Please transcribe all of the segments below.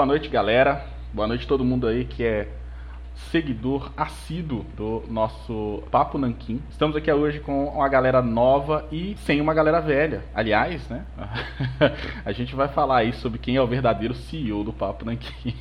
Boa noite, galera. Boa noite todo mundo aí que é seguidor assíduo do nosso Papo Nankin. Estamos aqui hoje com uma galera nova e sem uma galera velha. Aliás, né? a gente vai falar aí sobre quem é o verdadeiro CEO do Papo Nankin.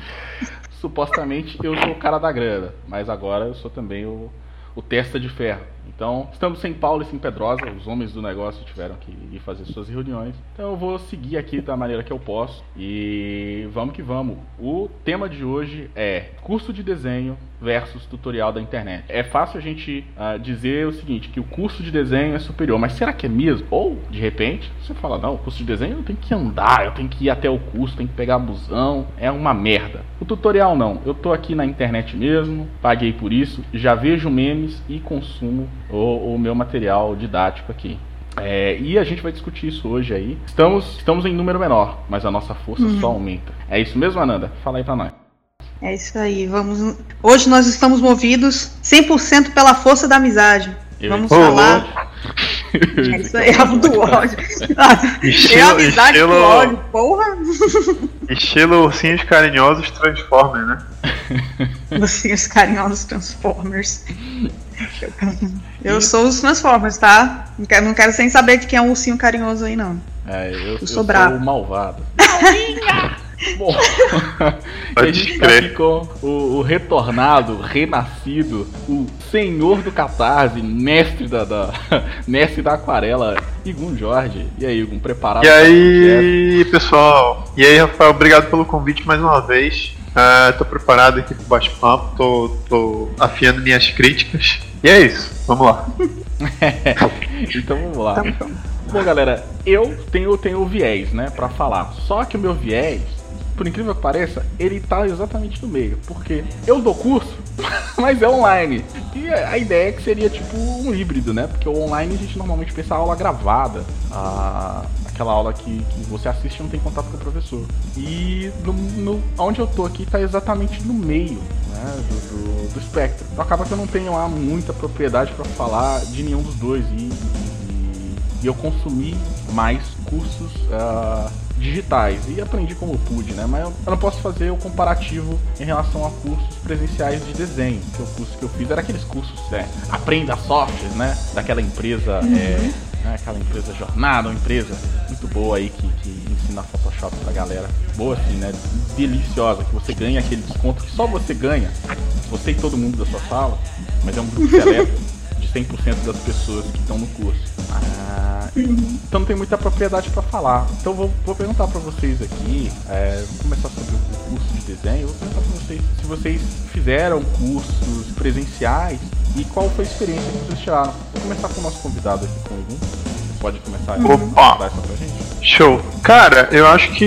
Supostamente eu sou o cara da grana, mas agora eu sou também o, o testa de ferro. Então, estamos sem Paulo e sem Pedrosa, os homens do negócio tiveram que ir fazer suas reuniões. Então, eu vou seguir aqui da maneira que eu posso e vamos que vamos. O tema de hoje é curso de desenho versus tutorial da internet. É fácil a gente uh, dizer o seguinte, que o curso de desenho é superior, mas será que é mesmo? Ou, de repente, você fala, não, o curso de desenho eu tenho que andar, eu tenho que ir até o curso, tenho que pegar busão, é uma merda. O tutorial não, eu tô aqui na internet mesmo, paguei por isso, já vejo memes e consumo o, o meu material didático aqui. É, e a gente vai discutir isso hoje aí. Estamos, estamos em número menor, mas a nossa força uhum. só aumenta. É isso mesmo, Ananda? Fala aí pra nós. É isso aí. Vamos. Hoje nós estamos movidos 100% pela força da amizade. Eu Vamos falar. É isso aí, é do ódio. Estilo, é amizade estilo, com ódio, porra. Estilo ursinhos carinhosos Transformers, né? Ursinhos carinhosos Transformers. Eu sou os Transformers, tá? Não quero, não quero sem saber de quem é um ursinho carinhoso aí, não. É, eu, eu sou, eu bravo. sou o malvado. Bom, a gente tá aqui com o, o, retornado, renascido, o senhor do catarse, mestre da, da mestre da aquarela, Igun Jorge. E aí, Igun, preparado? E aí, pessoal? E aí, Rafael, obrigado pelo convite mais uma vez. Uh, tô preparado aqui pro bate-papo, tô, tô afiando minhas críticas. E é isso, vamos lá. então vamos lá. Tá bom, galera, eu tenho, tenho o viés, né, para falar. Só que o meu viés por incrível que pareça, ele tá exatamente no meio. Porque eu dou curso, mas é online. E a ideia é que seria tipo um híbrido, né? Porque o online a gente normalmente pensa aula gravada, a, aquela aula que, que você assiste e não tem contato com o professor. E no, no, onde eu tô aqui tá exatamente no meio né, do, do, do espectro. Então acaba que eu não tenho lá muita propriedade para falar de nenhum dos dois. E, e, e eu consumi mais cursos. Uh, digitais e aprendi como pude, né? Mas eu não posso fazer o comparativo em relação a cursos presenciais de desenho. Que o curso que eu fiz era aqueles cursos, é, aprenda software, né? Daquela empresa, uhum. é, né? aquela empresa jornada, uma empresa muito boa aí que, que ensina Photoshop pra galera. Boa assim, né? Deliciosa, que você ganha aquele desconto que só você ganha, você e todo mundo da sua sala, mas é um grupo seleto 100% das pessoas que estão no curso. Ah, então não tem muita propriedade para falar. Então vou, vou perguntar para vocês aqui, é, vou começar sobre o curso de desenho, vou perguntar para vocês se vocês fizeram cursos presenciais e qual foi a experiência que vocês tiraram. Vou começar com o nosso convidado aqui com algum. Pode começar a Opa. essa pra gente? Show. Cara, eu acho que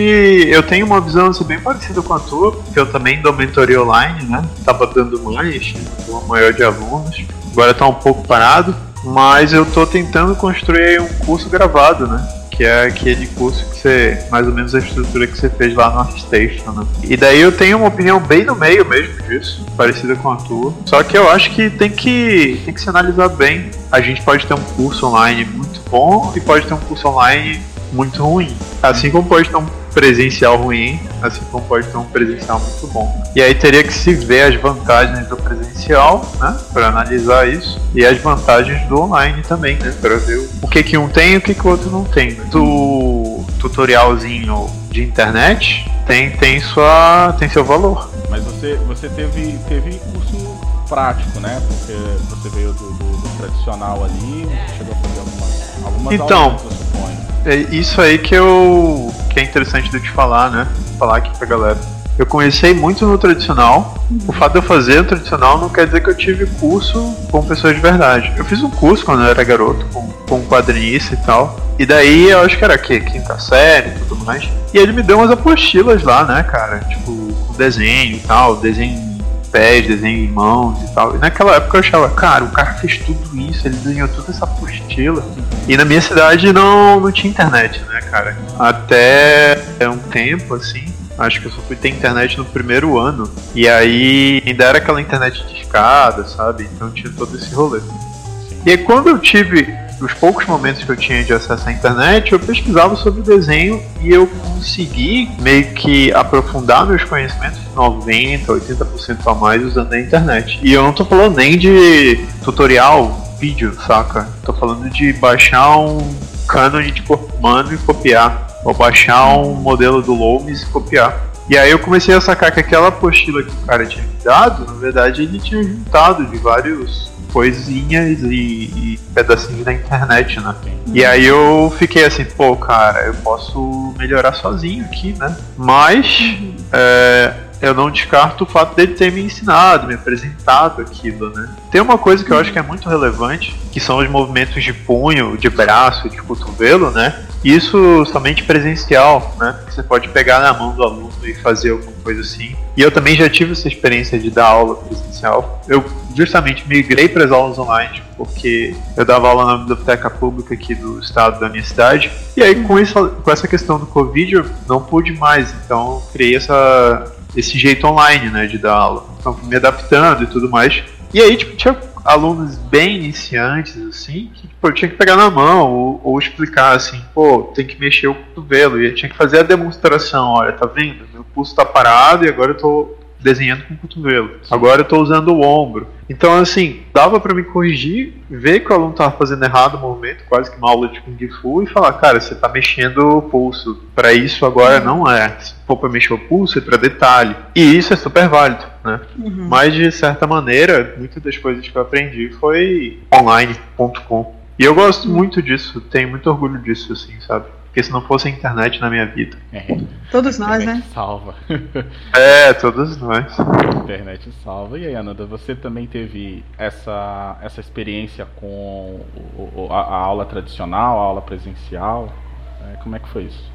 eu tenho uma visão assim, bem parecida com a tua, que eu também dou mentoria online, né? Tava dando mais, uma maior de alunos. Agora tá um pouco parado mas eu tô tentando construir um curso gravado, né? Que é aquele curso que você, mais ou menos a estrutura que você fez lá no ArtStation, né? E daí eu tenho uma opinião bem no meio mesmo disso, parecida com a tua. Só que eu acho que tem que, tem que se analisar bem. A gente pode ter um curso online muito bom e pode ter um curso online muito ruim. Assim como pode ter um presencial ruim, assim como pode ter um presencial muito bom. E aí teria que se ver as vantagens do presencial, né, para analisar isso, e as vantagens do online também, né, para ver o que que um tem e o que que o outro não tem. Do tutorialzinho de internet tem tem sua tem seu valor. Mas você você teve teve curso prático, né? Porque você veio do, do, do tradicional ali, chegou a fazer algumas algumas então, aulas. É isso aí que eu que é interessante de te falar, né? Falar aqui pra galera. Eu comecei muito no tradicional. O fato de eu fazer o tradicional não quer dizer que eu tive curso com pessoas de verdade. Eu fiz um curso quando eu era garoto, com, com quadrinista e tal. E daí eu acho que era que quinta série e tudo mais. E ele me deu umas apostilas lá, né, cara? Tipo, com desenho e tal, desenho pés, desenho em mãos e tal. E naquela época eu achava, cara, o cara fez tudo isso, ele desenhou toda essa apostila. E na minha cidade não, não tinha internet, né, cara? Até um tempo, assim, acho que eu só fui ter internet no primeiro ano. E aí ainda era aquela internet de escada, sabe? Então tinha todo esse rolê. E aí, quando eu tive os poucos momentos que eu tinha de acesso à internet, eu pesquisava sobre desenho e eu consegui meio que aprofundar meus conhecimentos 90, 80% a mais usando a internet. E eu não tô falando nem de tutorial, vídeo, saca? Tô falando de baixar um cânone de corpo humano e copiar. Ou baixar um modelo do Loomis e copiar. E aí eu comecei a sacar que aquela apostila que o cara tinha me dado, na verdade ele tinha juntado de vários coisinhas e, e pedacinhos da internet, né? E aí eu fiquei assim, pô, cara, eu posso melhorar sozinho aqui, né? Mas uhum. é, eu não descarto o fato dele ter me ensinado, me apresentado aquilo, né? Tem uma coisa que eu acho que é muito relevante, que são os movimentos de punho, de braço, de cotovelo, né? Isso somente presencial, né? Você pode pegar na mão do aluno e fazer alguma coisa assim. E eu também já tive essa experiência de dar aula presencial. Eu justamente migrei para as aulas online porque eu dava aula na biblioteca pública aqui do estado da minha cidade. E aí com, isso, com essa questão do Covid eu não pude mais, então criei essa esse jeito online, né, de dar aula. Então, me adaptando e tudo mais. E aí, tipo, tinha alunos bem iniciantes, assim, que eu tinha que pegar na mão ou, ou, explicar assim, pô, tem que mexer o cotovelo. E tinha que fazer a demonstração, olha, tá vendo? Meu pulso tá parado e agora eu tô desenhando com o cotovelo. Agora eu tô usando o ombro. Então, assim, dava para me corrigir, ver que o aluno tava fazendo errado o movimento, quase que uma aula de Kung Fu, e falar, cara, você tá mexendo o pulso. Para isso agora uhum. não é. Se for pra mexer o pulso, é pra detalhe. E isso é super válido, né? Uhum. Mas, de certa maneira, muitas das coisas que eu aprendi foi online.com. E eu gosto uhum. muito disso, tenho muito orgulho disso, assim, sabe? Porque se não fosse a internet na minha vida. É. Todos nós, né? Salva. é, todos nós. A internet salva. E aí, Ananda, você também teve essa, essa experiência com a, a aula tradicional, a aula presencial? É, como é que foi isso?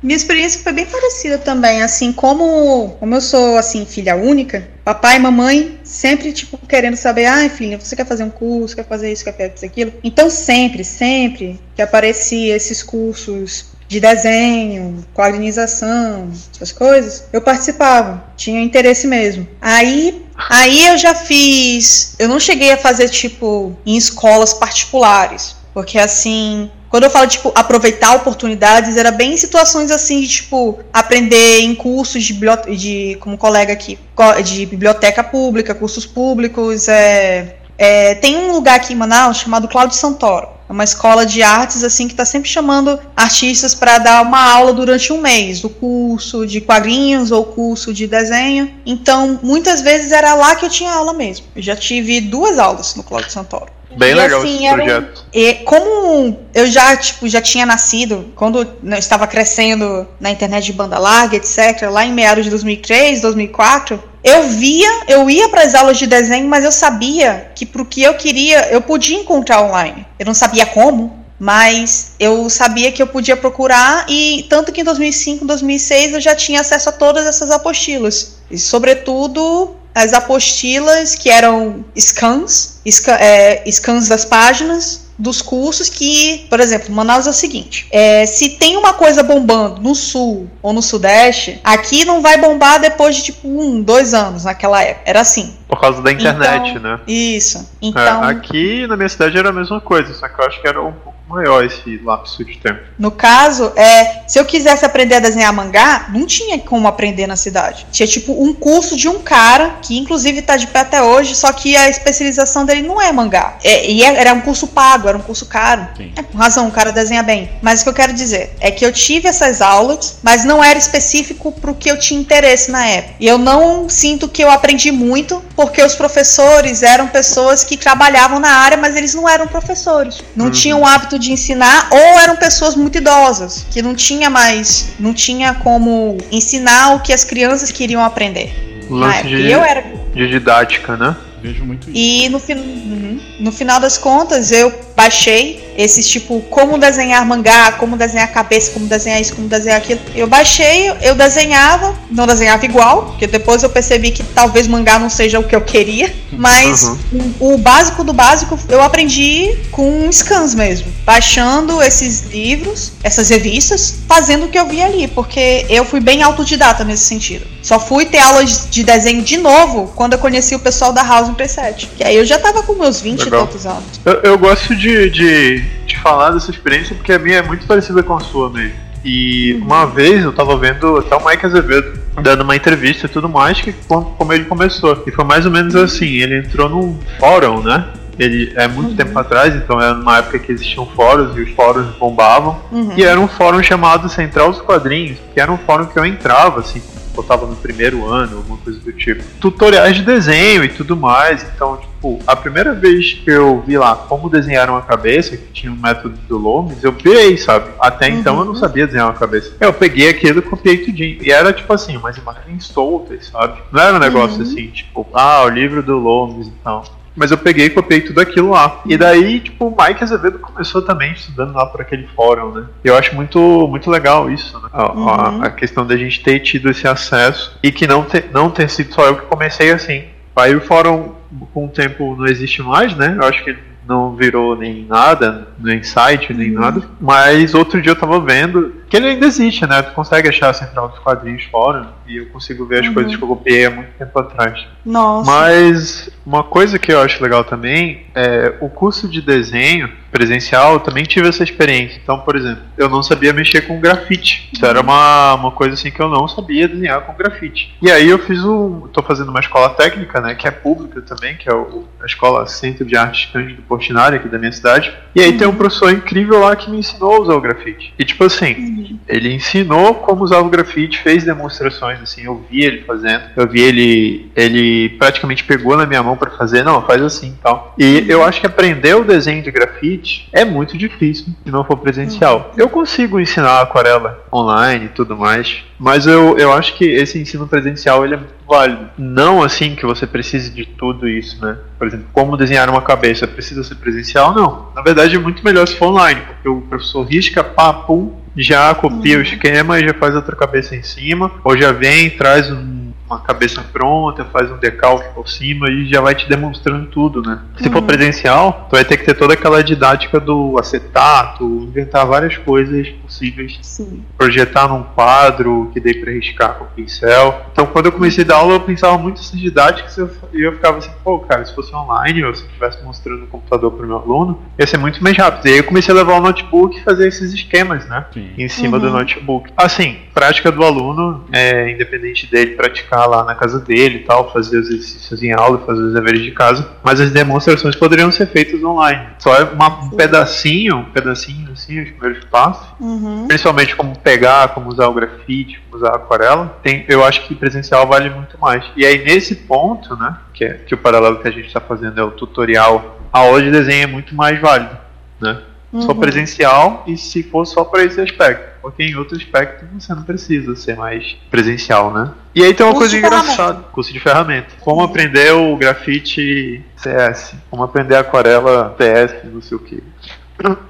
Minha experiência foi bem parecida também, assim, como, como eu sou, assim, filha única, papai e mamãe sempre, tipo, querendo saber, ai, filha, você quer fazer um curso, quer fazer isso, quer fazer aquilo? Então, sempre, sempre que aparecia esses cursos de desenho, quadrinização, essas coisas, eu participava, tinha interesse mesmo. Aí, aí eu já fiz, eu não cheguei a fazer, tipo, em escolas particulares, porque, assim, quando eu falo, tipo, aproveitar oportunidades, era bem em situações assim de, tipo, aprender em cursos de, de como colega aqui, de biblioteca pública, cursos públicos. É, é, tem um lugar aqui em Manaus chamado Cláudio Santoro. É uma escola de artes, assim, que está sempre chamando artistas para dar uma aula durante um mês, do curso de quadrinhos ou curso de desenho. Então, muitas vezes era lá que eu tinha aula mesmo. Eu já tive duas aulas no Cláudio Santoro. Bem e, legal assim, esse projeto. Um, e como eu já, tipo, já tinha nascido, quando eu estava crescendo na internet de banda larga, etc., lá em meados de 2003, 2004, eu via, eu ia para as aulas de desenho, mas eu sabia que para o que eu queria, eu podia encontrar online. Eu não sabia como, mas eu sabia que eu podia procurar e tanto que em 2005, 2006 eu já tinha acesso a todas essas apostilas. E sobretudo as apostilas que eram scans, scan, é, scans das páginas dos cursos que, por exemplo, Manaus é o seguinte: é, se tem uma coisa bombando no sul ou no sudeste, aqui não vai bombar depois de tipo um, dois anos naquela época. Era assim. Por causa da internet, então, né? Isso. Então, é, aqui na minha cidade era a mesma coisa, só que eu acho que era um pouco maior esse lapso de tempo. No caso, é, se eu quisesse aprender a desenhar mangá, não tinha como aprender na cidade. Tinha tipo um curso de um cara, que inclusive tá de pé até hoje, só que a especialização dele não é mangá. É, e é, era um curso pago, era um curso caro. É, com razão, o cara desenha bem. Mas o que eu quero dizer é que eu tive essas aulas, mas não era específico pro que eu tinha interesse na época. E eu não sinto que eu aprendi muito, porque os professores eram pessoas que trabalhavam na área, mas eles não eram professores. Não uhum. tinham o hábito de ensinar, ou eram pessoas muito idosas, que não tinha mais, não tinha como ensinar o que as crianças queriam aprender. Lance de, eu era... de didática, né? Vejo muito isso. E no, uhum. no final das contas, eu baixei esses tipo como desenhar mangá, como desenhar cabeça, como desenhar isso, como desenhar aquilo. Eu baixei, eu desenhava, não desenhava igual, porque depois eu percebi que talvez mangá não seja o que eu queria, mas uhum. o, o, básico do básico eu aprendi com scans mesmo, baixando esses livros, essas revistas, fazendo o que eu vi ali, porque eu fui bem autodidata nesse sentido. Só fui ter aulas de desenho de novo quando eu conheci o pessoal da House preset. E aí eu já tava com meus 20 Legal. e tantos anos. Eu, eu gosto de, de, de falar dessa experiência porque a minha é muito parecida com a sua mesmo. E uhum. uma vez eu tava vendo até o Mike Azevedo dando uma entrevista e tudo mais, que como ele começou. E foi mais ou menos assim, ele entrou num fórum, né? Ele é muito uhum. tempo atrás, então era numa época que existiam fóruns e os fóruns bombavam. Uhum. E era um fórum chamado Central dos Quadrinhos, que era um fórum que eu entrava, assim, eu tava no primeiro ano, alguma coisa do tipo. Tutoriais de desenho e tudo mais. Então, tipo, a primeira vez que eu vi lá como desenhar uma cabeça, que tinha um método do Lomes, eu pirei, sabe? Até uhum. então eu não sabia desenhar uma cabeça. Eu peguei aquilo e copiei tudinho. E era tipo assim, umas imagens soltas, sabe? Não era um negócio uhum. assim, tipo, ah, o livro do Lomes e então. tal. Mas eu peguei e copiei tudo aquilo lá. E daí, tipo, o Mike Azevedo começou também estudando lá por aquele fórum, né? Eu acho muito, muito legal isso, né? A, uhum. a, a questão da gente ter tido esse acesso e que não ter, não ter sido só eu que comecei assim. Aí o fórum, com o tempo, não existe mais, né? Eu acho que ele não virou nem nada, nem site, nem uhum. nada. Mas outro dia eu tava vendo que ele ainda existe, né? Tu consegue achar a central dos quadrinhos fora e eu consigo ver as uhum. coisas que eu copiei há muito tempo atrás. Nossa. Mas uma coisa que eu acho legal também é o curso de desenho presencial, eu também tive essa experiência. Então, por exemplo, eu não sabia mexer com grafite. Isso era uma, uma coisa assim que eu não sabia desenhar com grafite. E aí eu fiz um. tô fazendo uma escola técnica, né? Que é pública também, que é o, a escola Centro de Artes Cândido Portinari aqui da minha cidade. E aí uhum. tem um professor incrível lá que me ensinou a usar o grafite. E tipo assim, uhum. ele ensinou como usar o grafite, fez demonstrações, assim, eu vi ele fazendo. Eu vi ele. Ele praticamente pegou na minha mão para fazer, não, faz assim e tal. E eu acho que aprender o desenho de grafite é muito difícil se não for presencial. Eu consigo ensinar aquarela online e tudo mais, mas eu, eu acho que esse ensino presencial ele é muito válido. Não assim que você precise de tudo isso, né? Por exemplo, como desenhar uma cabeça precisa ser presencial? Não. Na verdade é muito melhor se for online, porque o professor risca, pá, pum, já copia uhum. o esquema e já faz outra cabeça em cima, ou já vem, traz um uma cabeça pronta, faz um decalque por cima e já vai te demonstrando tudo, né? Se uhum. for presencial, tu vai ter que ter toda aquela didática do acetato, inventar várias coisas possíveis, Sim. projetar num quadro que dê para riscar com o pincel. Então, quando eu comecei a dar aula, eu pensava muito nessas didáticas e eu, eu ficava assim, pô, cara, se fosse online ou se eu estivesse mostrando o computador para o meu aluno, ia ser muito mais rápido. E aí eu comecei a levar o notebook e fazer esses esquemas, né? Sim. Em cima uhum. do notebook. Assim, prática do aluno, é, independente dele praticar ficar lá na casa dele e tal, fazer os exercícios em aula, fazer os deveres de casa, mas as demonstrações poderiam ser feitas online. Só é um pedacinho, um pedacinho assim, os primeiros passos, uhum. principalmente como pegar, como usar o grafite, como usar a aquarela, tem, eu acho que presencial vale muito mais. E aí nesse ponto, né, que, é, que o paralelo que a gente está fazendo é o tutorial, a aula de desenho é muito mais válida, né? Uhum. Só presencial e se for só para esse aspecto. Porque em outro aspecto você não precisa ser mais presencial, né? E aí tem uma curso coisa engraçada, curso de ferramenta. Como aprender o grafite CS, como aprender aquarela PS, não sei o que.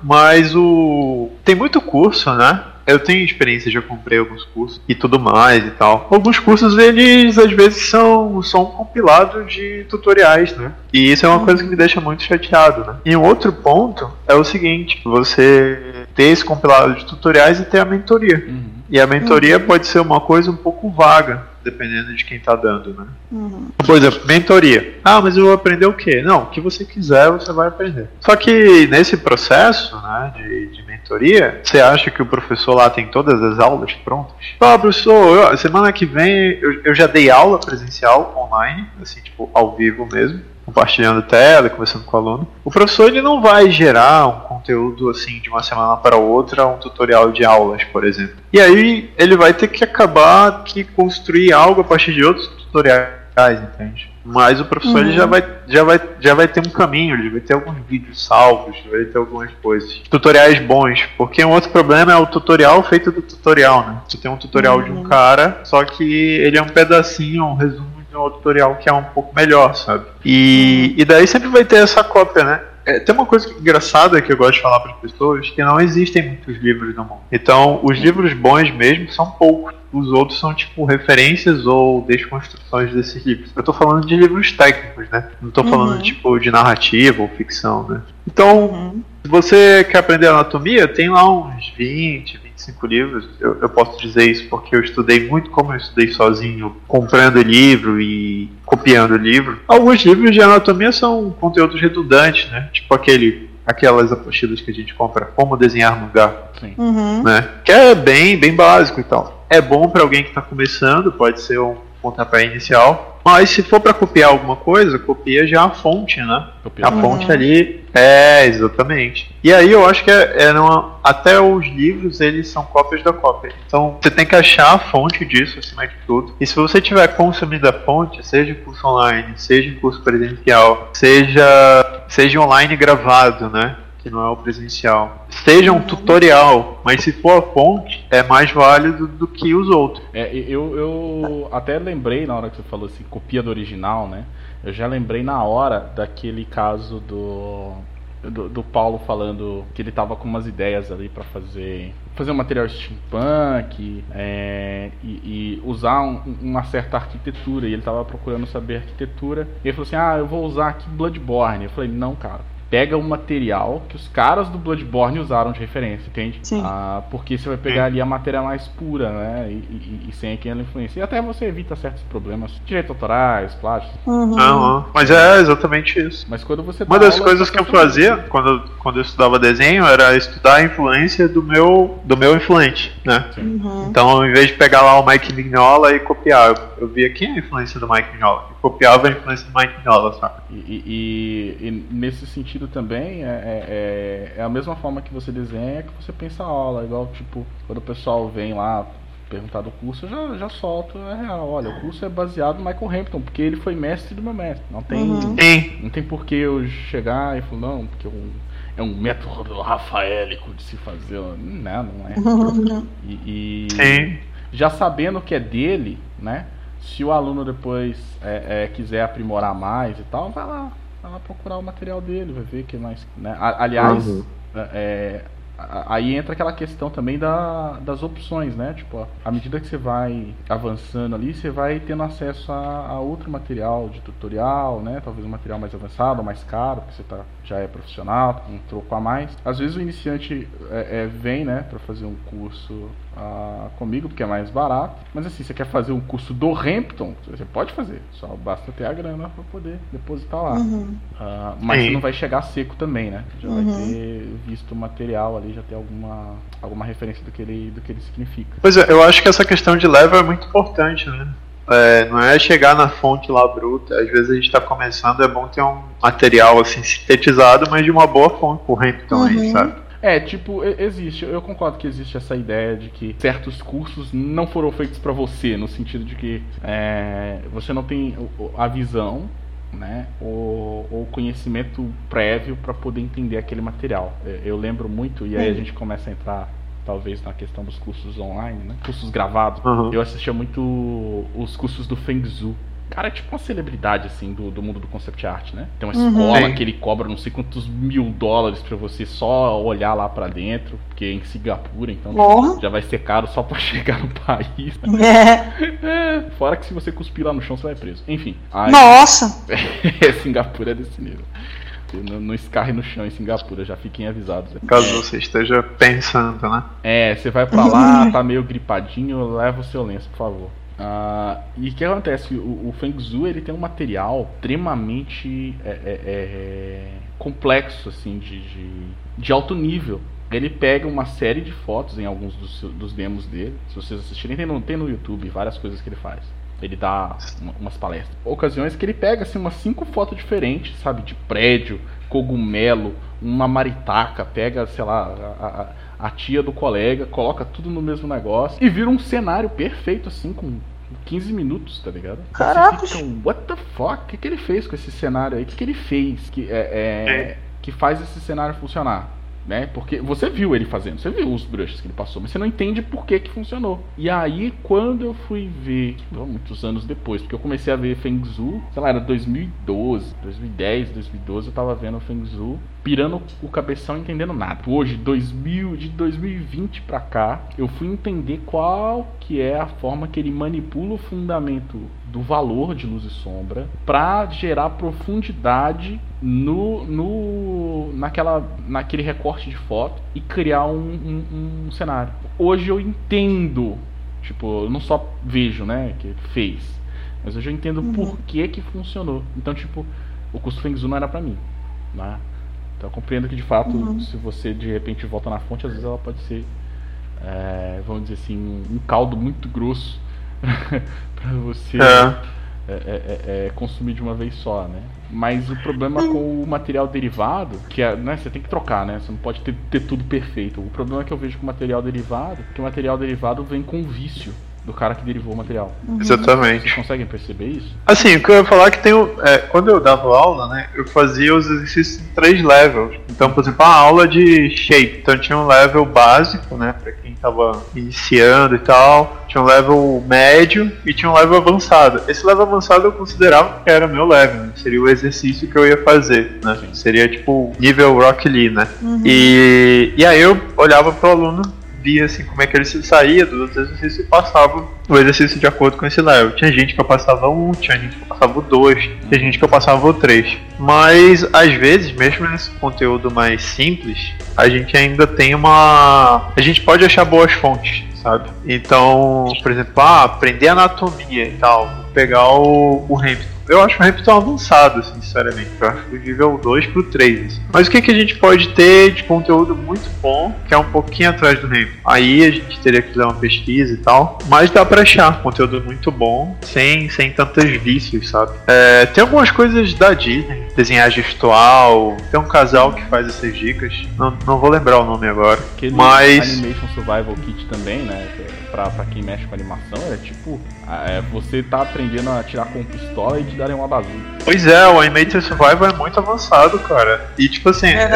Mas o tem muito curso, né? Eu tenho experiência, já comprei alguns cursos e tudo mais e tal. Alguns cursos, eles às vezes são, são compilados de tutoriais, né? E isso é uma coisa que me deixa muito chateado, né? E um outro ponto é o seguinte: você ter esse compilado de tutoriais e ter a mentoria. Uhum. E a mentoria uhum. pode ser uma coisa um pouco vaga dependendo de quem está dando, né? Uhum. Por exemplo, mentoria. Ah, mas eu vou aprender o quê? Não, o que você quiser você vai aprender. Só que nesse processo né, de, de você acha que o professor lá tem todas as aulas prontas? Ah, professor, eu, semana que vem eu, eu já dei aula presencial online, assim, tipo, ao vivo mesmo compartilhando tela, conversando com o aluno. O professor ele não vai gerar um conteúdo assim de uma semana para outra, um tutorial de aulas, por exemplo. E aí ele vai ter que acabar que construir algo a partir de outros tutoriais, entende? Mas o professor uhum. ele já vai, já, vai, já vai ter um caminho, ele vai ter alguns vídeos salvos, vai ter algumas coisas. Tutoriais bons, porque um outro problema é o tutorial feito do tutorial, né? Você tem um tutorial uhum. de um uhum. cara, só que ele é um pedacinho, um resumo um tutorial que é um pouco melhor, sabe? E, e daí sempre vai ter essa cópia, né? É, tem uma coisa engraçada que eu gosto de falar para as pessoas, que não existem muitos livros no mundo. Então, os livros bons mesmo são poucos. Os outros são, tipo, referências ou desconstruções desses livros. Eu estou falando de livros técnicos, né? Não estou falando, uhum. tipo, de narrativa ou ficção, né? Então, uhum. se você quer aprender anatomia, tem lá uns 20, 25 livros. Eu, eu, posso dizer isso porque eu estudei muito como eu estudei sozinho, comprando livro e copiando livro. Alguns livros de anatomia são conteúdos redundantes, né? Tipo aquele aquelas apostilas que a gente compra, como desenhar mangá, uhum. né? Que é bem, bem básico e tal. É bom para alguém que está começando, pode ser um pontapé inicial. Mas se for para copiar alguma coisa, copia já a fonte, né? Copia a fonte uhum. ali. É, exatamente. E aí eu acho que é, é numa, até os livros eles são cópias da cópia. Então você tem que achar a fonte disso acima de tudo. E se você tiver consumindo a fonte, seja em curso online, seja em curso presencial, seja seja online gravado, né? Que não é o presencial. Seja um tutorial, mas se for a fonte, é mais válido do que os outros. É, eu, eu até lembrei na hora que você falou assim, copia do original, né? Eu já lembrei na hora daquele caso do do, do, Paulo falando que ele tava com umas ideias ali para fazer fazer um material steampunk é, e, e, usar um, uma certa arquitetura e ele tava procurando saber arquitetura e ele falou assim ah eu vou usar aqui Bloodborne eu falei não cara pega o material que os caras do Bloodborne usaram de referência, entende? Sim. Ah, porque você vai pegar ali a matéria mais pura, né? E, e, e, sem aquela influência. E até você evita certos problemas, direitos autorais, plásticos. Uhum. Uhum. Mas é exatamente isso. Mas quando você Uma das aula, coisas que eu fazia quando, quando eu estudava desenho era estudar a influência do meu, do meu influente, né? Uhum. Então, em vez de pegar lá o Mike Mignola e copiar, eu, eu via quem é a influência do Mike Mignola. E copiava a influência do Mike Mignola, sabe? E, e, e nesse sentido também é, é, é, é, a mesma forma que você desenha que você pensa a aula. Igual, tipo, quando o pessoal vem lá perguntar do curso, eu já, já solto, é real. Olha, o curso é baseado no Michael Hampton, porque ele foi mestre do meu mestre. Não tem, uhum. não tem por que eu chegar e falar, não, porque eu, é um método rafaélico de se fazer. Não, não é. E, e já sabendo que é dele, né? Se o aluno depois é, é, quiser aprimorar mais e tal, vai lá, vai lá procurar o material dele, vai ver que mais. Né? Aliás, uhum. é, aí entra aquela questão também da, das opções, né? Tipo, à medida que você vai avançando ali, você vai tendo acesso a, a outro material de tutorial, né? Talvez um material mais avançado, mais caro, porque você tá, já é profissional, um troco a mais. Às vezes o iniciante é, é, vem, né, para fazer um curso uh, comigo, porque é mais barato. Mas assim, você quer fazer um curso do Hampton, você pode fazer. Só basta ter a grana para poder depositar lá. Uhum. Uh, mas Sim. você não vai chegar seco também, né? Já uhum. vai ter visto o material ali, já ter alguma, alguma referência do que, ele, do que ele significa. Pois é, eu acho que essa questão de level é muito importante, né? É, não é chegar na fonte lá bruta. Às vezes a gente está começando, é bom ter um material assim sintetizado, mas de uma boa fonte, por Hampton uhum. aí, sabe? É, tipo, existe, eu concordo que existe essa ideia de que certos cursos não foram feitos para você, no sentido de que é, você não tem a visão, né, ou o conhecimento prévio para poder entender aquele material. Eu lembro muito, e aí a gente começa a entrar talvez na questão dos cursos online, né? Cursos gravados. Uhum. Eu assistia muito os cursos do Feng Zhu. Cara, é tipo uma celebridade, assim, do, do mundo do concept art, né? Tem uma uhum. escola que ele cobra não sei quantos mil dólares para você só olhar lá para dentro, porque é em Singapura, então já vai ser caro só para chegar no país. É. é. Fora que se você cuspir lá no chão, você vai preso. Enfim. Aí, Nossa! Singapura é desse nível. Não, não escarre no chão em Singapura, já fiquem avisados. Caso você esteja pensando, né? É, você vai pra lá, tá meio gripadinho, leva o seu lenço, por favor. Uh, e o que acontece? O, o Feng Zhu ele tem um material extremamente é, é, é, complexo, assim, de, de, de, alto nível. Ele pega uma série de fotos em alguns dos, dos demos dele. Se vocês assistirem, tem no, tem no YouTube várias coisas que ele faz. Ele dá umas palestras. Ocasiões que ele pega assim umas cinco fotos diferentes, sabe, de prédio, cogumelo, uma maritaca, pega, sei lá, a, a, a tia do colega, coloca tudo no mesmo negócio e vira um cenário perfeito assim com 15 minutos, tá ligado? Caraca! What the fuck? O que, que ele fez com esse cenário aí? O que, que ele fez que, é, é, é. que faz esse cenário funcionar? Né? Porque você viu ele fazendo, você viu os brushes que ele passou, mas você não entende por que que funcionou. E aí, quando eu fui ver, muitos anos depois, porque eu comecei a ver Feng Zhu, sei lá, era 2012, 2010, 2012, eu tava vendo Feng Zhu, pirando o cabeção entendendo nada. Hoje, 2000, de 2020 para cá, eu fui entender qual que é a forma que ele manipula o fundamento do valor de luz e sombra para gerar profundidade no, no naquela naquele recorte de foto e criar um, um, um cenário. Hoje eu entendo, tipo, eu não só vejo, né, que fez, mas hoje eu entendo uhum. por que que funcionou. Então, tipo, o custo Feng não era para mim, né? Então eu compreendo que de fato, uhum. se você de repente volta na fonte, às vezes ela pode ser, é, vamos dizer assim, um caldo muito grosso para você é. É, é, é, consumir de uma vez só, né? Mas o problema com o material derivado, que é, né, você tem que trocar, né? Você não pode ter, ter tudo perfeito. O problema que eu vejo com o material derivado, é que o material derivado vem com vício do cara que derivou o material. Uhum. Exatamente. Vocês conseguem perceber isso? Assim, o que eu ia falar é que tem o, é, quando eu dava aula, né, eu fazia os exercícios em três levels. Então, por exemplo, a aula de shape, então tinha um level básico, né, para quem estava iniciando e tal, tinha um level médio e tinha um level avançado. Esse level avançado eu considerava que era meu level, né? seria o exercício que eu ia fazer, né? Seria tipo nível Rock Lee, né? Uhum. E, e aí eu olhava pro aluno via assim como é que ele se saía dos exercícios e passava o exercício de acordo com esse level. Tinha gente que eu passava um, tinha gente que eu passava o dois, tinha gente que eu passava o três. Mas às vezes, mesmo nesse conteúdo mais simples, a gente ainda tem uma. A gente pode achar boas fontes, sabe? Então, por exemplo, ah, aprender anatomia e tal, pegar o, o Hamilton eu acho o Hamilton avançado, sinceramente. Eu acho do nível 2 pro 3. Assim. Mas o que, que a gente pode ter de conteúdo muito bom, que é um pouquinho atrás do Hamilton? Aí a gente teria que fazer uma pesquisa e tal. Mas dá pra achar conteúdo muito bom, sem, sem tantos vícios, sabe? É, tem algumas coisas da Disney, desenhar gestual. Tem um casal que faz essas dicas. Não, não vou lembrar o nome agora. Aquele mas. Animation Survival Kit também, né? Pra, pra quem mexe com animação, é tipo. É, você tá aprendendo a tirar com pistola e te darem uma bazuca. Pois é, o Animated Survival é muito avançado, cara. E tipo assim, é,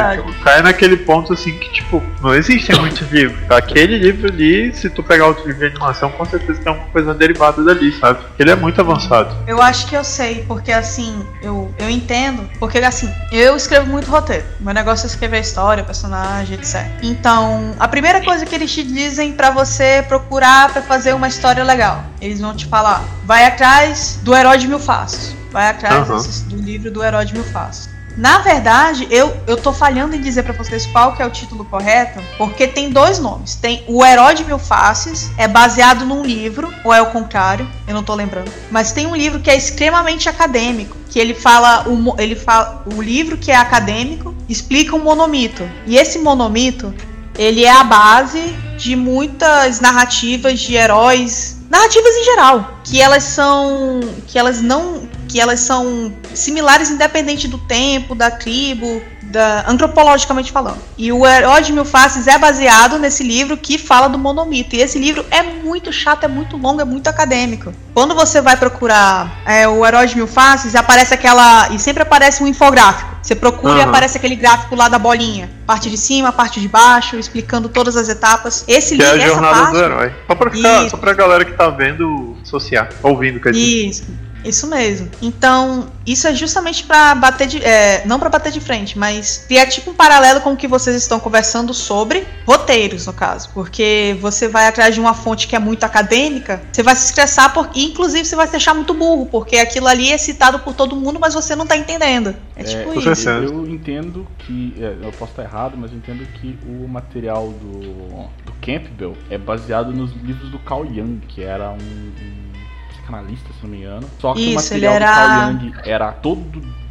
cai naquele ponto assim que, tipo, não existem muitos livros. Aquele livro ali, se tu pegar outro livro de animação, com certeza tem alguma coisa derivada dali, sabe? Ele é muito avançado. Eu acho que eu sei, porque assim, eu, eu entendo, porque assim, eu escrevo muito roteiro. Meu negócio é escrever história, personagem, etc. Então, a primeira coisa que eles te dizem para você procurar para fazer uma história legal, eles vão te falar, vai atrás do herói de mil faces vai atrás uhum. desse, do livro do Herói de Mil Faces. Na verdade, eu, eu tô falhando em dizer para vocês qual que é o título correto, porque tem dois nomes. Tem O Herói de Mil Faces, é baseado num livro, ou é o contrário, eu não tô lembrando. Mas tem um livro que é extremamente acadêmico, que ele fala o, ele fala o livro que é acadêmico explica um monomito. E esse monomito, ele é a base de muitas narrativas de heróis narrativas em geral, que elas são que elas não que elas são similares independente do tempo, da tribo, da, antropologicamente falando. E o Herói de Mil Faces é baseado nesse livro que fala do monomito. E esse livro é muito chato, é muito longo, é muito acadêmico. Quando você vai procurar é, o Herói de Mil Faces, aparece aquela. E sempre aparece um infográfico. Você procura uhum. e aparece aquele gráfico lá da bolinha. Parte de cima, parte de baixo, explicando todas as etapas. Esse que livro é a jornada parte... do herói. Só pra, ficar, só pra galera que tá vendo associar, ouvindo, quer dizer. Isso. Isso mesmo. Então, isso é justamente para bater de. É, não para bater de frente, mas criar tipo um paralelo com o que vocês estão conversando sobre roteiros, no caso. Porque você vai atrás de uma fonte que é muito acadêmica, você vai se estressar, por, e inclusive você vai se achar muito burro, porque aquilo ali é citado por todo mundo, mas você não tá entendendo. É, é tipo isso. Eu entendo que. É, eu posso estar errado, mas eu entendo que o material do, do Campbell é baseado nos livros do Carl Jung, que era um, um psicanalista, se não me engano. Só que Isso, o material era... do Carl Jung era todo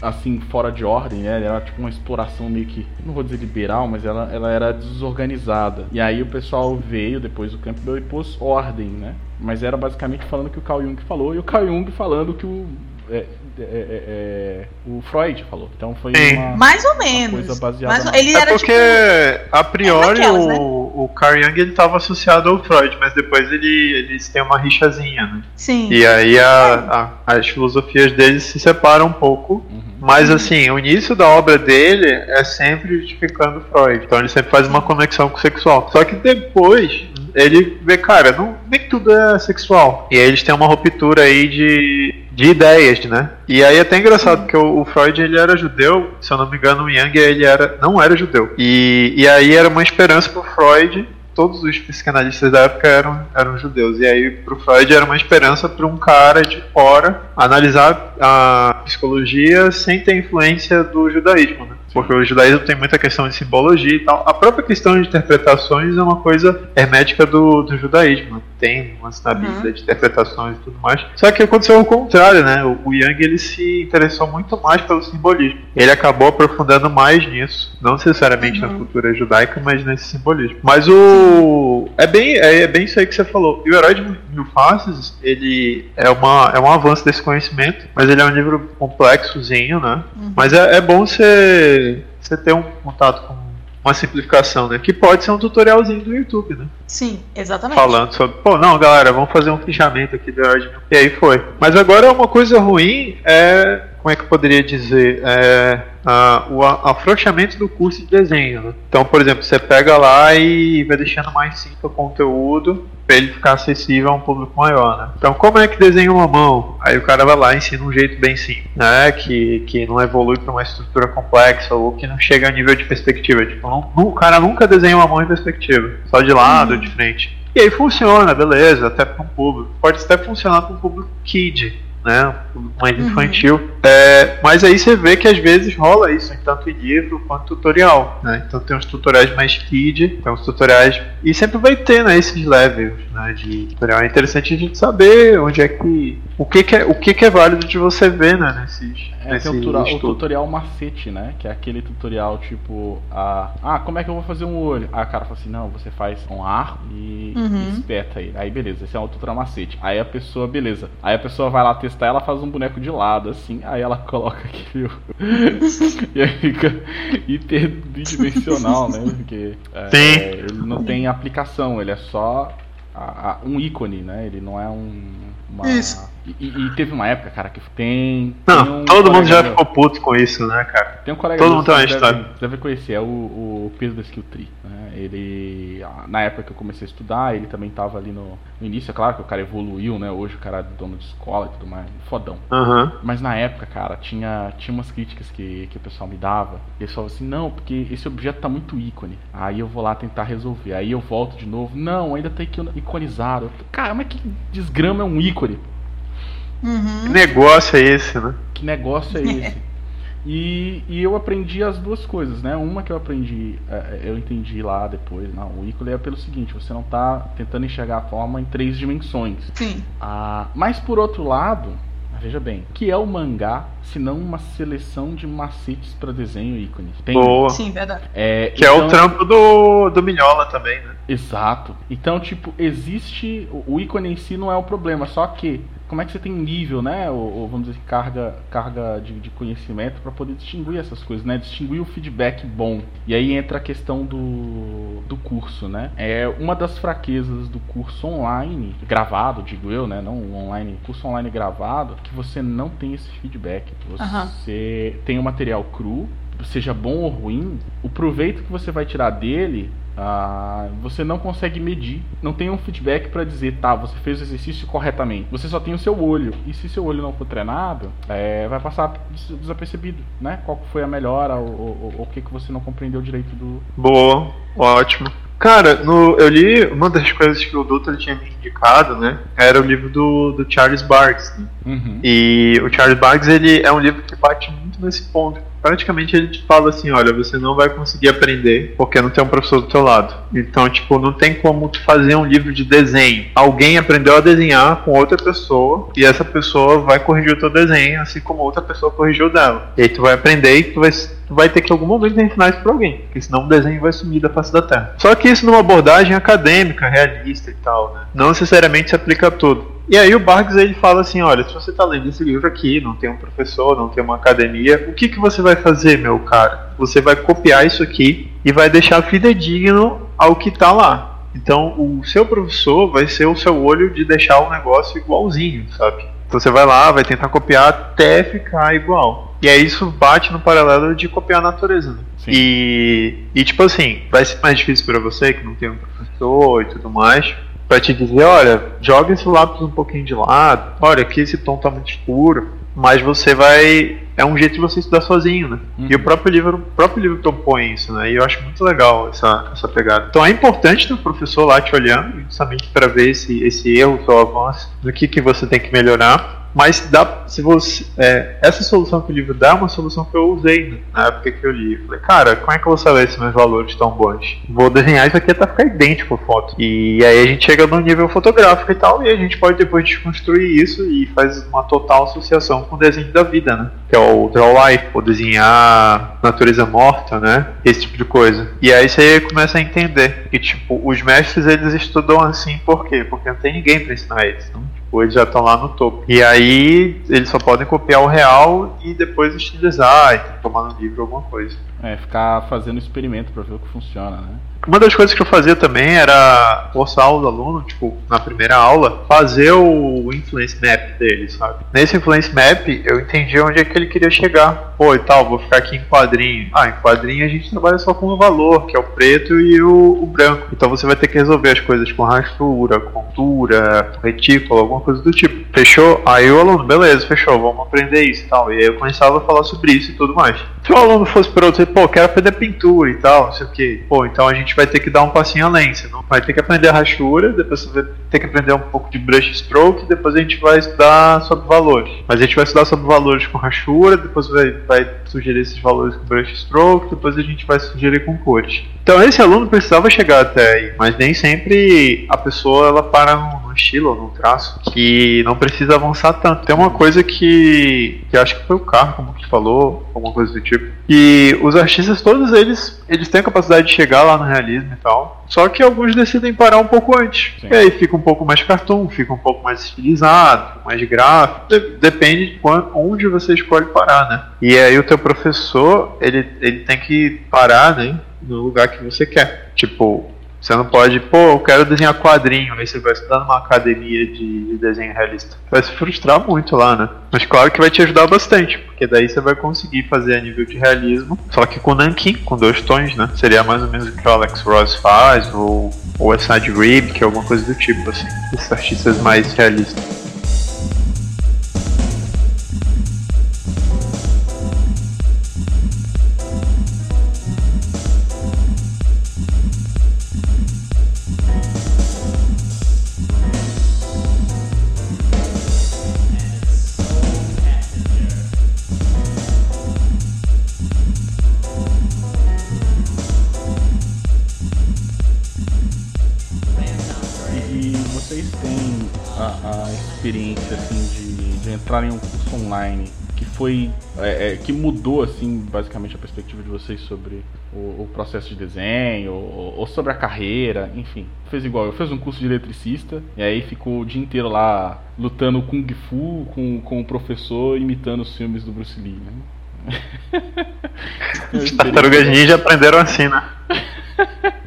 assim, fora de ordem, né? Era tipo uma exploração meio que, não vou dizer liberal, mas ela, ela era desorganizada. E aí o pessoal veio depois do Campbell e pôs ordem, né? Mas era basicamente falando que o Carl Jung falou e o Carl Jung falando que o é, é, é, é, o Freud falou. Então foi uma, mais ou menos. coisa baseada. Mais, ele é era porque tipo, a priori o, né? o Carl Jung ele estava associado ao Freud, mas depois ele, eles têm uma rixazinha, né? Sim. E aí a, a, as filosofias deles se separam um pouco. Uhum. Mas assim, o início da obra dele é sempre justificando Freud. Então ele sempre faz uma conexão com o sexual. Só que depois ele vê, cara, não, nem tudo é sexual. E aí eles têm uma ruptura aí de, de ideias, né? E aí é até engraçado, porque o, o, Freud ele era judeu, se eu não me engano, o Jung ele era, não era judeu. E, e aí era uma esperança pro Freud todos os psicanalistas da época eram, eram judeus. E aí, para o Freud, era uma esperança para um cara de fora analisar a psicologia sem ter influência do judaísmo. Né? porque o judaísmo tem muita questão de simbologia e tal. A própria questão de interpretações é uma coisa hermética do, do judaísmo. Tem umas na Bíblia uhum. de interpretações e tudo mais. Só que aconteceu o contrário, né? O, o Yang ele se interessou muito mais pelo simbolismo. Ele acabou aprofundando mais nisso, não necessariamente uhum. na cultura judaica, mas nesse simbolismo. Mas o é bem é, é bem isso aí que você falou. E o Herói de Mil Faces, ele é uma é um avanço desse conhecimento, mas ele é um livro complexozinho, né? Uhum. Mas é, é bom você você, ter um contato com uma simplificação, né? Que pode ser um tutorialzinho do YouTube, né? Sim, exatamente. Falando sobre, pô, não, galera, vamos fazer um fichamento aqui da ordem. E aí foi. Mas agora uma coisa ruim é, como é que eu poderia dizer? É o afrouxamento do curso de desenho. Né? Então, por exemplo, você pega lá e vai deixando mais simples o conteúdo para ele ficar acessível a um público maior, né? Então, como é que desenha uma mão? Aí o cara vai lá e ensina um jeito bem simples, né? Que, que não evolui para uma estrutura complexa ou que não chega a nível de perspectiva. Tipo, não, o cara nunca desenha uma mão em perspectiva, só de lado, uhum. de frente. E aí funciona, beleza, até para um público. Pode até funcionar para um público kid, né? Mais uhum. infantil. Uhum. É, mas aí você vê que às vezes rola isso, em tanto em livro quanto tutorial. Né? Então tem uns tutoriais mais kid, tem uns tutoriais. E sempre vai ter né, esses levels né, de tutorial. É interessante a gente saber onde é que. O que, que é, o que, que é válido de você ver né, nesses. É, nesses o, tutorial, o tutorial macete, né? Que é aquele tutorial tipo. A, ah, como é que eu vou fazer um olho? Aí a cara fala assim: não, você faz um ar e, uhum. e espeta aí. Aí beleza, esse é o tutorial macete. Aí a pessoa, beleza. Aí a pessoa vai lá testar, ela faz um boneco de lado, assim. Aí ela coloca aqui, viu? e aí fica hiperdimensional, né? Porque é, ele não tem aplicação, ele é só a, a, um ícone, né? Ele não é um. Uma... Isso. E, e, teve uma época, cara, que tem. Não, tem um todo mundo já ficou puto com isso, né, cara? Tem um colega todo mundo tem uma história. Deve, deve conhecer, é o, o Pedro da Skill Tree. Né? Ele. Na época que eu comecei a estudar, ele também tava ali no, no início, é claro que o cara evoluiu, né? Hoje o cara é dono de escola e tudo mais, fodão. Uhum. Mas na época, cara, tinha, tinha umas críticas que, que o pessoal me dava. E eles falavam assim, não, porque esse objeto tá muito ícone. Aí eu vou lá tentar resolver. Aí eu volto de novo. Não, ainda tá iconizado. Cara, mas que desgrama é um ícone? Uhum. Que negócio é esse, né? Que negócio é esse? e, e eu aprendi as duas coisas, né? Uma que eu aprendi, é, é, eu entendi lá depois, não, o ícone é pelo seguinte, você não está tentando enxergar a forma em três dimensões. Sim. Ah, mas por outro lado, veja bem, que é o mangá, se não uma seleção de macetes para desenho e ícones. Tem, Boa. Sim, verdade. É, que então, é o então trampo do, do Minhola também, né? Exato. Então, tipo, existe. O ícone em si não é o problema, só que como é que você tem nível, né? Ou, ou vamos dizer, carga, carga de, de conhecimento para poder distinguir essas coisas, né? Distinguir o feedback bom. E aí entra a questão do, do curso, né? É uma das fraquezas do curso online, gravado, digo eu, né? Não online, curso online gravado, que você não tem esse feedback. Você uhum. tem o material cru, seja bom ou ruim, o proveito que você vai tirar dele ah, você não consegue medir, não tem um feedback para dizer, tá, você fez o exercício corretamente. Você só tem o seu olho. E se seu olho não for treinado, é, vai passar desapercebido, né? Qual foi a melhora ou, o que, que você não compreendeu direito do. Boa, ótimo. Cara, no, eu li uma das coisas que o Doutor tinha me indicado, né? Era o livro do, do Charles Barks. Né? Uhum. E o Charles Barks ele é um livro que bate muito nesse ponto praticamente ele te fala assim, olha, você não vai conseguir aprender porque não tem um professor do teu lado. Então, tipo, não tem como tu fazer um livro de desenho. Alguém aprendeu a desenhar com outra pessoa e essa pessoa vai corrigir o teu desenho, assim como outra pessoa corrigiu dela. E aí tu vai aprender e tu vai tu vai ter que em algum momento ensinar isso para alguém, porque senão o desenho vai sumir da face da Terra. Só que isso numa abordagem acadêmica, realista e tal, né? Não necessariamente se aplica a tudo. E aí o Barks ele fala assim, olha, se você está lendo esse livro aqui, não tem um professor, não tem uma academia, o que, que você vai fazer, meu cara? Você vai copiar isso aqui e vai deixar fidedigno ao que está lá. Então o seu professor vai ser o seu olho de deixar o negócio igualzinho, sabe? Então você vai lá, vai tentar copiar até ficar igual. E aí isso bate no paralelo de copiar a natureza. Né? E, e tipo assim, vai ser mais difícil para você que não tem um professor e tudo mais para te dizer, olha, joga esse lápis um pouquinho de lado, olha, aqui esse tom tá muito escuro. mas você vai é um jeito de você estudar sozinho, né? Uhum. E o próprio livro, o próprio livro propõe isso, né? E eu acho muito legal essa, essa pegada. Então é importante ter um professor lá te olhando, justamente para ver esse, esse erro, seu avanço, do que, que você tem que melhorar. Mas dá, se você, é, essa solução que o livro dá é uma solução que eu usei na época que eu li. falei, cara, como é que eu vou saber se meus valores estão bons? Vou desenhar isso aqui até ficar idêntico a foto. E aí a gente chega no nível fotográfico e tal, e a gente pode depois desconstruir isso e faz uma total associação com o desenho da vida, né? Que é o draw life, ou desenhar natureza morta, né? Esse tipo de coisa. E aí você começa a entender que, tipo, os mestres eles estudam assim por quê? Porque não tem ninguém para ensinar eles. Não? Tipo, eles já estão lá no topo. E aí eles só podem copiar o real e depois estilizar e tomar no livro alguma coisa. É, ficar fazendo experimento para ver o que funciona, né? Uma das coisas que eu fazia também era forçar os alunos, tipo, na primeira aula, fazer o influence map dele, sabe? Nesse influence map, eu entendi onde é que ele queria chegar. Pô, e tal, vou ficar aqui em quadrinho. Ah, em quadrinho a gente trabalha só com o valor, que é o preto e o, o branco. Então você vai ter que resolver as coisas com rastura, contura, retículo, alguma coisa do tipo. Fechou? Aí o aluno, beleza, fechou, vamos aprender isso e tal. E aí eu começava a falar sobre isso e tudo mais. Se o aluno fosse para outro, pô, quero aprender pintura e tal, não sei o que. Pô, então a gente vai ter que dar um passinho além. Não vai ter que aprender a rachura, depois você vai ter que aprender um pouco de brush stroke, depois a gente vai estudar sobre valores. Mas a gente vai estudar sobre valores com rachura, depois vai, vai sugerir esses valores com brush stroke, depois a gente vai sugerir com cores. Então esse aluno precisava chegar até aí, mas nem sempre a pessoa ela para no estilo, no traço, que não precisa avançar tanto. Tem uma coisa que, que acho que foi o carro, como que falou, alguma coisa do tipo, e os artistas todos eles eles têm a capacidade de chegar lá no realismo e tal. Só que alguns decidem parar um pouco antes. Sim. E aí fica um pouco mais cartoon, fica um pouco mais estilizado, mais gráfico. Depende de onde você escolhe parar, né? E aí o teu professor, ele, ele tem que parar, né? No lugar que você quer. Tipo, você não pode, pô, eu quero desenhar quadrinho, aí você vai estudar numa academia de desenho realista. Vai se frustrar muito lá, né? Mas claro que vai te ajudar bastante, porque daí você vai conseguir fazer a nível de realismo, só que com nankin, com dois tons, né? Seria mais ou menos o que o Alex Ross faz, ou o Asad Rib, que é alguma coisa do tipo, assim. Esses artistas mais realistas. Online que foi é, é, que mudou assim basicamente a perspectiva de vocês sobre o, o processo de desenho ou, ou, sobre a carreira, enfim. Fez igual, eu fiz um curso de eletricista e aí ficou o dia inteiro lá lutando kung fu com, com o professor imitando os filmes do Bruce Lee, né? Os tartarugas ninja aprenderam assim, né?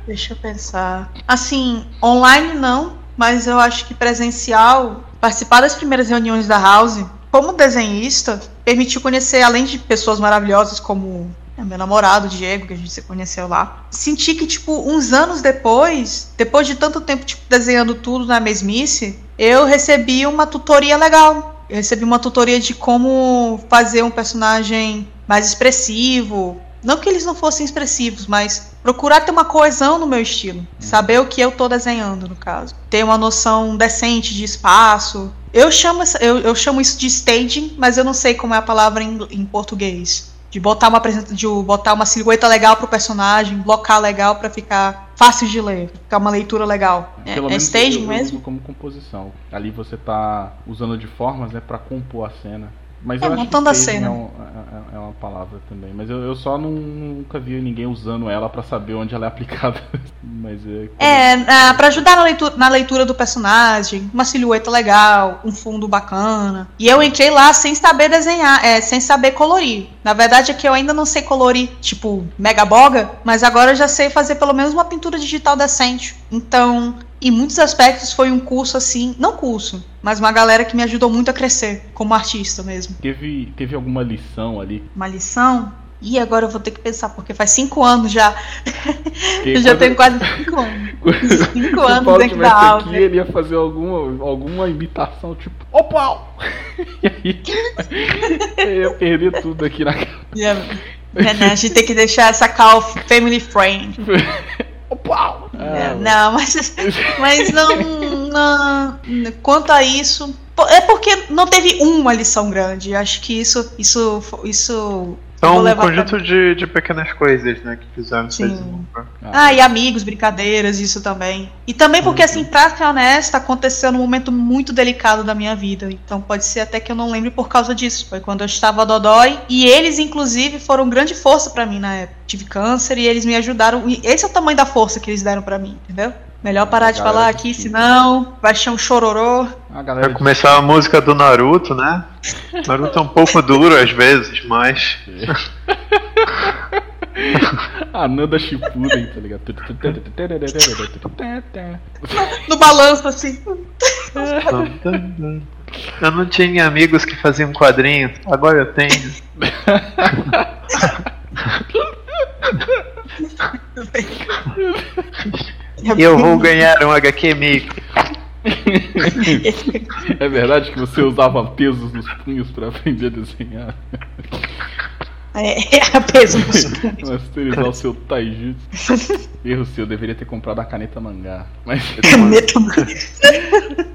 Deixa eu pensar. Assim, online não, mas eu acho que presencial, participar das primeiras reuniões da House como desenhista, permitiu conhecer, além de pessoas maravilhosas como é, meu namorado, Diego, que a gente se conheceu lá, senti que, tipo, uns anos depois, depois de tanto tempo, tipo, desenhando tudo na mesmice, eu recebi uma tutoria legal. Eu recebi uma tutoria de como fazer um personagem mais expressivo. Não que eles não fossem expressivos, mas procurar ter uma coesão no meu estilo. Saber o que eu tô desenhando, no caso. Ter uma noção decente de espaço, eu chamo, eu, eu chamo isso de staging, mas eu não sei como é a palavra em, em português. De botar uma de botar uma silhueta legal pro personagem, blocar legal para ficar fácil de ler, ficar uma leitura legal. É, Pelo é staging eu, eu mesmo? como composição. Ali você tá usando de formas, né, para compor a cena. Mas é, eu montando acho que a cena. É, um, é, é, uma palavra também. Mas eu, eu só não, nunca vi ninguém usando ela para saber onde ela é aplicada. Mas é. É, é para ajudar na leitura, na leitura do personagem, uma silhueta legal, um fundo bacana. E eu entrei lá sem saber desenhar, é, sem saber colorir. Na verdade é que eu ainda não sei colorir, tipo, mega boga, mas agora eu já sei fazer pelo menos uma pintura digital decente. Então, em muitos aspectos foi um curso assim, não curso, mas uma galera que me ajudou muito a crescer como artista mesmo. Teve, teve alguma lição ali? Uma lição? E agora eu vou ter que pensar, porque faz cinco anos já. eu já tenho quase cinco anos. cinco anos dentro da aula. Aqui, ele ia fazer alguma, alguma imitação, tipo, ô pau! e aí, eu ia perder tudo aqui na cara. Yeah. É, né? A gente tem que deixar essa call family friend. O pau! É, não, mas, mas não, não. Quanto a isso. É porque não teve uma lição grande. Acho que isso, isso, isso são um conjunto pra... de, de pequenas coisas, né, que fizeram Sim. Ah, ah, e amigos, brincadeiras, isso também. E também porque, uhum. assim, pra ser honesta, aconteceu num momento muito delicado da minha vida. Então pode ser até que eu não lembre por causa disso. Foi quando eu estava dodói. E eles, inclusive, foram grande força para mim na época. Tive câncer e eles me ajudaram. E esse é o tamanho da força que eles deram para mim, entendeu? Melhor parar de falar aqui, senão vai ser um chororô. Vai começar a música do Naruto, né? Naruto é um pouco duro às vezes, mas. Ananda Shippuden, tá ligado? No balanço assim. Eu não tinha amigos que faziam quadrinhos, agora eu tenho. Eu vou ganhar um HQ Mico. é verdade que você usava pesos nos punhos para aprender a desenhar? É, é peso nos punhos. Masterizar o seu taijutsu. Erro seu, deveria ter comprado a caneta mangá. Mas... Caneta mangá.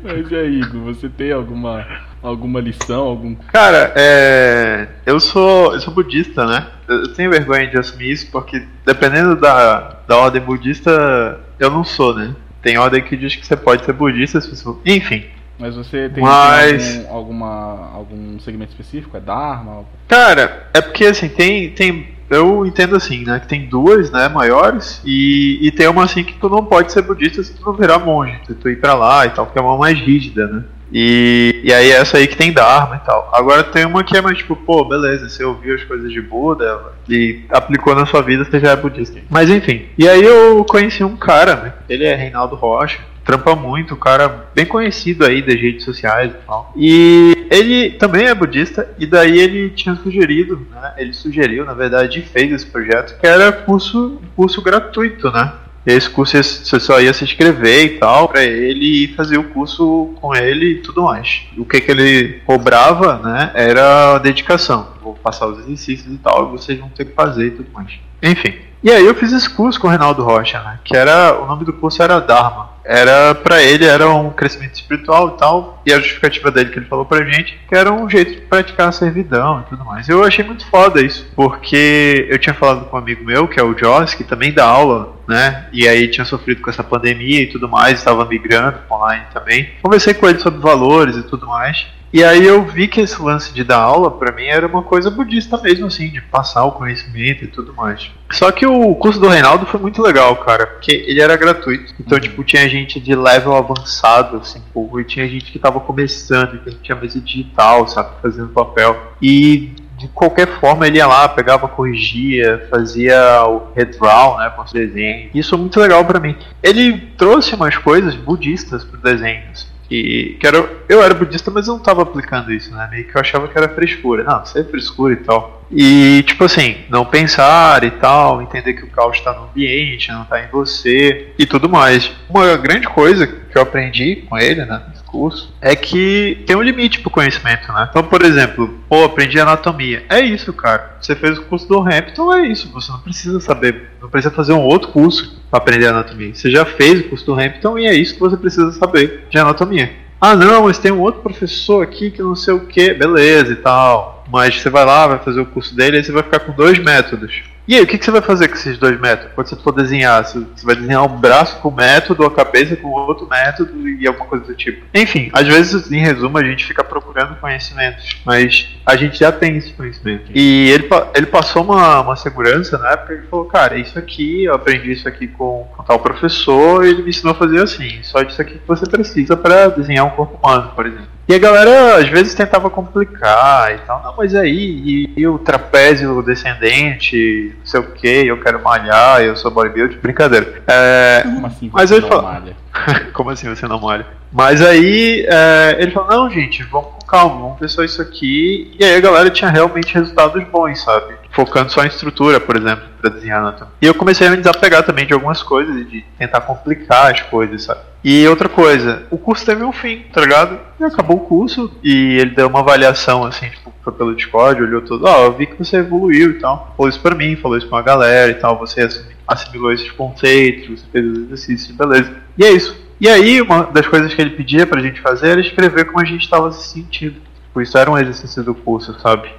Mas e aí, Igor, você tem alguma, alguma lição? Algum... Cara, é... eu, sou, eu sou budista, né? Eu tenho vergonha de assumir isso porque, dependendo da, da ordem budista, eu não sou, né? Tem ordem que diz que você pode ser budista, se você... enfim. Mas você tem, Mas... tem algum, alguma, algum segmento específico? É Dharma? Cara, é porque assim, tem, tem. Eu entendo assim, né? Que tem duas, né, maiores, e, e tem uma assim que tu não pode ser budista se tu não virar monge, se tu ir pra lá e tal, que é uma mais rígida, né? E, e aí essa aí que tem Dharma e tal. Agora tem uma que é mais tipo, pô, beleza, você ouviu as coisas de Buda e aplicou na sua vida, você já é budista. Mas enfim. E aí eu conheci um cara, né? Ele é Reinaldo Rocha trampa muito, um cara bem conhecido aí das redes sociais e tal. E ele também é budista, e daí ele tinha sugerido, né? Ele sugeriu, na verdade, fez esse projeto, que era curso, curso gratuito, né? Esse curso você só ia se inscrever e tal, para ele ir fazer o curso com ele e tudo mais. O que, que ele cobrava, né, era a dedicação. Vou passar os exercícios e tal, e vocês vão ter que fazer e tudo mais. Enfim. E aí eu fiz esse curso com o Reinaldo Rocha, né, que era, o nome do curso era Dharma era para ele era um crescimento espiritual e tal, e a justificativa dele que ele falou pra gente, que era um jeito de praticar a servidão e tudo mais. Eu achei muito foda isso, porque eu tinha falado com um amigo meu, que é o Joss, que também dá aula, né? E aí tinha sofrido com essa pandemia e tudo mais, estava migrando online também. Conversei com ele sobre valores e tudo mais. E aí eu vi que esse lance de dar aula para mim era uma coisa budista mesmo, assim, de passar o conhecimento e tudo mais. Só que o curso do Reinaldo foi muito legal, cara, porque ele era gratuito. Então, tipo, tinha gente de level avançado, assim, pô, e tinha gente que tava começando, que tinha mesa digital, sabe, fazendo papel. E de qualquer forma ele ia lá, pegava, corrigia, fazia o redraw, né, com os desenhos. Isso é muito legal para mim. Ele trouxe umas coisas budistas pro desenho, assim. Que, que era, eu era budista, mas eu não estava aplicando isso, né? Meio que eu achava que era frescura. Não, isso é frescura e tal. E, tipo assim, não pensar e tal, entender que o caos está no ambiente, não está em você e tudo mais. Uma grande coisa que eu aprendi com ele, né? Curso é que tem um limite pro conhecimento, né? Então, por exemplo, pô, aprendi anatomia. É isso, cara. Você fez o curso do Hampton, é isso. Você não precisa saber, não precisa fazer um outro curso para aprender anatomia. Você já fez o curso do Hampton e é isso que você precisa saber de anatomia. Ah, não, mas tem um outro professor aqui que não sei o que, beleza e tal. Mas você vai lá, vai fazer o curso dele, e você vai ficar com dois métodos. E aí, o que, que, você vai fazer com esses dois métodos? Quando você for desenhar, você vai desenhar um braço com um método, a cabeça com outro método e alguma coisa do tipo. Enfim, às vezes, em resumo, a gente fica procurando conhecimentos, mas a gente já tem esse conhecimento. E ele, ele passou uma, uma segurança na época, ele falou, cara, isso aqui, eu aprendi isso aqui com, com tal professor, e ele me ensinou a fazer assim, só disso aqui que você precisa para desenhar um corpo humano, por exemplo. E a galera às vezes tentava complicar e tal. Não, mas aí, e, e o trapézio descendente, não sei o que, eu quero malhar, eu sou bodybuilder. Brincadeira. É, Como assim mas você não malha? Como assim você não malha? Mas aí é, ele falou, não, gente, vamos calma, vamos ver só isso aqui. E aí a galera tinha realmente resultados bons, sabe? Focando só em estrutura, por exemplo, para desenhar anatomy. E eu comecei a me desapegar também de algumas coisas, de tentar complicar as coisas, sabe? E outra coisa, o curso teve um fim, tá ligado? E acabou o curso e ele deu uma avaliação, assim, tipo, foi pelo Discord, olhou tudo, ó, oh, eu vi que você evoluiu e tal. Falou isso pra mim, falou isso pra uma galera e tal, você assimilou esses conceitos, você fez os exercícios, beleza. E é isso. E aí, uma das coisas que ele pedia pra gente fazer era escrever como a gente estava se sentindo. Por isso era um exercício do curso, sabe?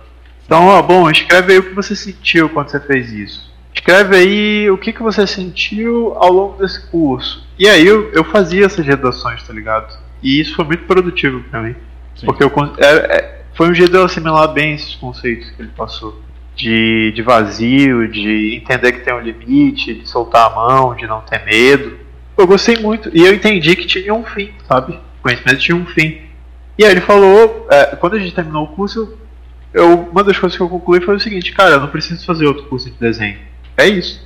Então, ó, bom, escreve aí o que você sentiu quando você fez isso. Escreve aí o que, que você sentiu ao longo desse curso. E aí eu, eu fazia essas redações, tá ligado? E isso foi muito produtivo para mim. Sim. Porque eu, é, é, foi um jeito de eu assimilar bem esses conceitos que ele passou. De, de vazio, de entender que tem um limite, de soltar a mão, de não ter medo. Eu gostei muito. E eu entendi que tinha um fim, sabe? O conhecimento tinha um fim. E aí ele falou, é, quando a gente terminou o curso, eu, uma das coisas que eu concluí foi o seguinte, cara, eu não preciso fazer outro curso de desenho. É isso.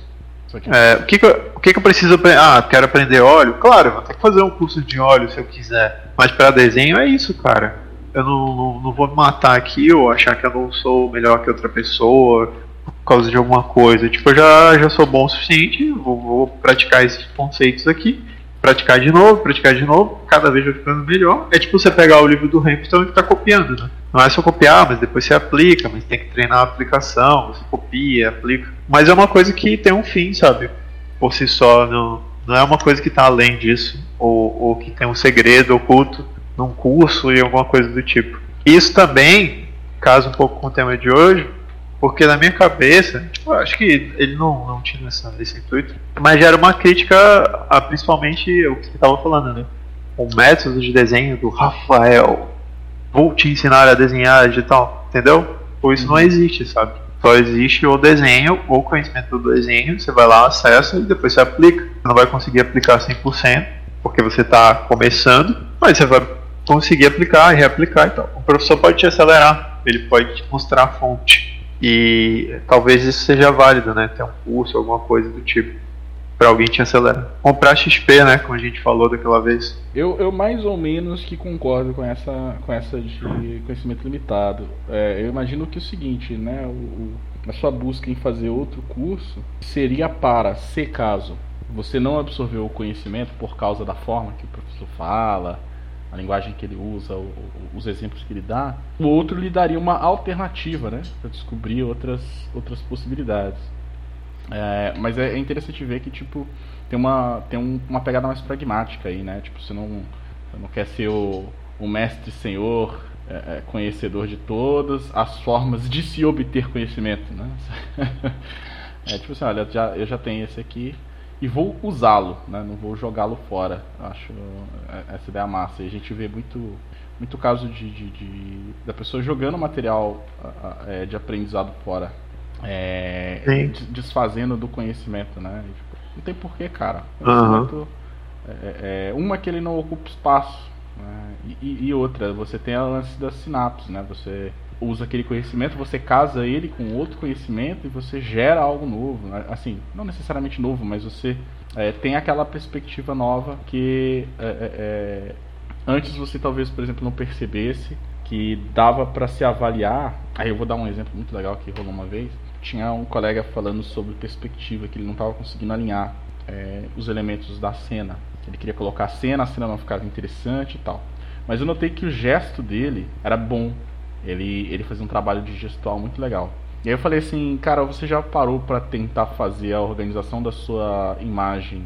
É, o que, que, eu, o que, que eu preciso aprender? Ah, quero aprender óleo? Claro, eu vou ter que fazer um curso de óleo se eu quiser. Mas para desenho é isso, cara. Eu não, não, não, vou me matar aqui ou achar que eu não sou melhor que outra pessoa por causa de alguma coisa. Tipo, eu já, já sou bom o suficiente, vou, vou praticar esses conceitos aqui praticar de novo, praticar de novo, cada vez vai ficando melhor. É tipo você pegar o livro do Hampton e ficar copiando, né? Não é só copiar, mas depois você aplica, mas tem que treinar a aplicação, você copia, aplica. Mas é uma coisa que tem um fim, sabe? Por si só, não, não é uma coisa que está além disso, ou, ou que tem um segredo oculto num curso e alguma coisa do tipo. Isso também, caso um pouco com o tema de hoje, porque na minha cabeça, tipo, acho que ele não, não tinha essa, esse intuito, mas já era uma crítica a principalmente o que você estava falando, né? O método de desenho do Rafael. Vou te ensinar a desenhar digital, entendeu? Ou isso uhum. não existe, sabe? Só existe o desenho, ou o conhecimento do desenho, você vai lá, acessa e depois você aplica. Você não vai conseguir aplicar 100%, porque você está começando, mas você vai conseguir aplicar e reaplicar e tal. O professor pode te acelerar, ele pode te mostrar a fonte. E talvez isso seja válido, né? Ter um curso, alguma coisa do tipo. Pra alguém te acelerar. Comprar XP, né? Como a gente falou daquela vez. Eu, eu mais ou menos que concordo com essa, com essa de conhecimento limitado. É, eu imagino que é o seguinte, né? O, a sua busca em fazer outro curso seria para, se caso você não absorveu o conhecimento por causa da forma que o professor fala, a linguagem que ele usa, o, os exemplos que ele dá, o outro lhe daria uma alternativa, né, para descobrir outras, outras possibilidades. É, mas é, interessante ver que tipo tem uma tem um, uma pegada mais pragmática aí, né? Tipo você não você não quer ser o, o mestre senhor é, é conhecedor de todas as formas de se obter conhecimento, né? é tipo assim, olha, já, eu já tenho esse aqui, e vou usá-lo, né? não vou jogá-lo fora. Acho é, essa ideia massa. E a gente vê muito, muito caso de, de, de da pessoa jogando material é, de aprendizado fora, é, desfazendo do conhecimento, né? Tipo, não tem porquê, cara. Uhum. É, uma que ele não ocupa espaço, né? e, e, outra, você tem a lance das sinapses, né? Você usa aquele conhecimento, você casa ele com outro conhecimento e você gera algo novo. Né? Assim, não necessariamente novo, mas você é, tem aquela perspectiva nova que é, é, é antes você talvez, por exemplo, não percebesse que dava para se avaliar. Aí eu vou dar um exemplo muito legal que rolou uma vez. Tinha um colega falando sobre perspectiva que ele não estava conseguindo alinhar é, os elementos da cena. Ele queria colocar a cena, a cena não ficava interessante e tal. Mas eu notei que o gesto dele era bom ele, ele fazia um trabalho de gestual muito legal. E aí eu falei assim, cara, você já parou para tentar fazer a organização da sua imagem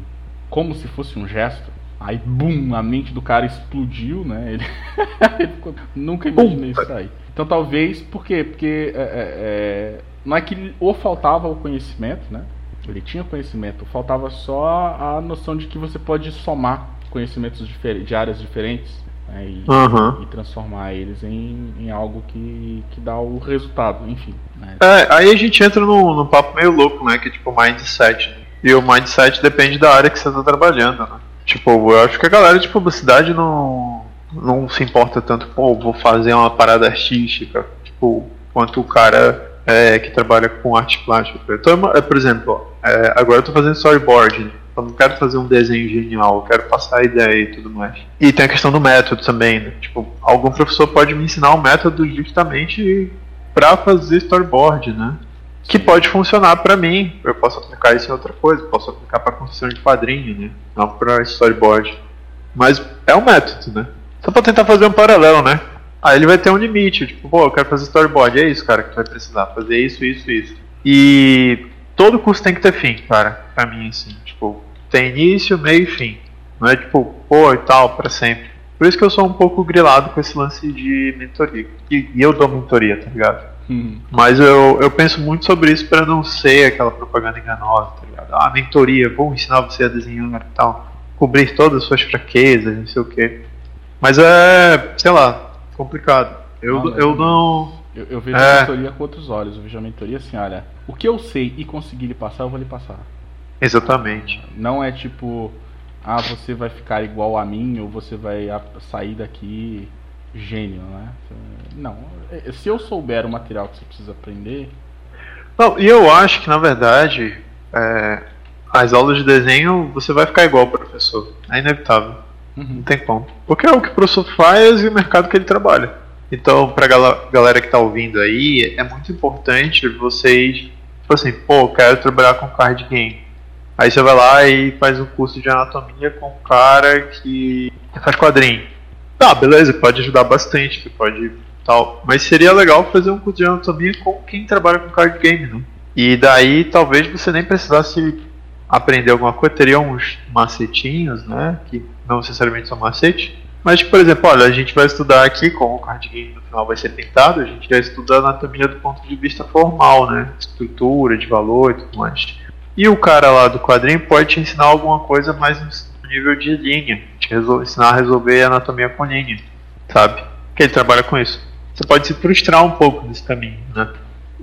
como se fosse um gesto? Aí, bum, a mente do cara explodiu, né? Ele, ele ficou, nunca imaginei isso aí. Então talvez, por quê? Porque é, é, é, não é que ou faltava o conhecimento, né? Ele tinha conhecimento, faltava só a noção de que você pode somar conhecimentos de áreas diferentes né, e, uhum. e, transformar eles em, em algo que, que dá o resultado, enfim. Né? É, aí a gente entra num, num papo meio louco, né? Que é tipo mindset. E o mindset depende da área que você está trabalhando, né? Tipo, eu acho que a galera de publicidade não, não se importa tanto, pô, vou fazer uma parada artística, tipo, quanto o cara é, que trabalha com arte plástica. Então, é, por exemplo, é, agora eu tô fazendo storyboard Eu não quero fazer um desenho genial, eu quero passar a ideia e tudo mais. E tem a questão do método também, né? Tipo, algum professor pode me ensinar um método justamente para fazer storyboard, né? Que pode funcionar para mim. Eu posso aplicar isso em outra coisa, posso aplicar para construção de quadrinho, né? Não para storyboard. Mas é um método, né? Só para tentar fazer um paralelo, né? Aí ele vai ter um limite, tipo, pô, eu quero fazer storyboard, é isso, cara, que tu vai precisar, fazer isso, isso, isso. E todo curso tem que ter fim, cara, pra mim, assim, tem início, meio e fim. Não é tipo, pô, e tal, para sempre. Por isso que eu sou um pouco grilado com esse lance de mentoria. E, e eu dou mentoria, tá ligado? Uhum. Mas eu, eu penso muito sobre isso para não ser aquela propaganda enganosa, tá ligado? Ah, mentoria, vou ensinar você a desenhar e tal. Cobrir todas as suas fraquezas, não sei o quê. Mas é, sei lá, complicado. Eu não. Eu, não eu, eu vejo é... a mentoria com outros olhos. Eu vejo a mentoria assim, olha, o que eu sei e conseguir lhe passar, eu vou lhe passar. Exatamente. Não é tipo, ah, você vai ficar igual a mim ou você vai sair daqui gênio, né? Não. É, se eu souber o material que você precisa aprender. Não, e eu acho que na verdade é, as aulas de desenho você vai ficar igual ao professor. É inevitável. Uhum. Não tem como. Porque é o que o professor faz e o mercado que ele trabalha. Então, pra galera que tá ouvindo aí, é muito importante vocês, tipo assim, pô, quero trabalhar com card game. Aí você vai lá e faz um curso de anatomia com um cara que faz quadrinho. Tá, beleza, pode ajudar bastante, pode tal. Mas seria legal fazer um curso de anatomia com quem trabalha com card game, né? E daí talvez você nem precisasse aprender alguma coisa, teria uns macetinhos, né? Que não necessariamente são macete. Mas, por exemplo, olha, a gente vai estudar aqui, como o card game no final vai ser pintado, a gente vai estudar anatomia do ponto de vista formal, né? Estrutura, de valor e tudo mais. E o cara lá do quadrinho pode te ensinar alguma coisa mais no nível de linha, te ensinar a resolver anatomia com linha, sabe? Que ele trabalha com isso. Você pode se frustrar um pouco nesse caminho, né?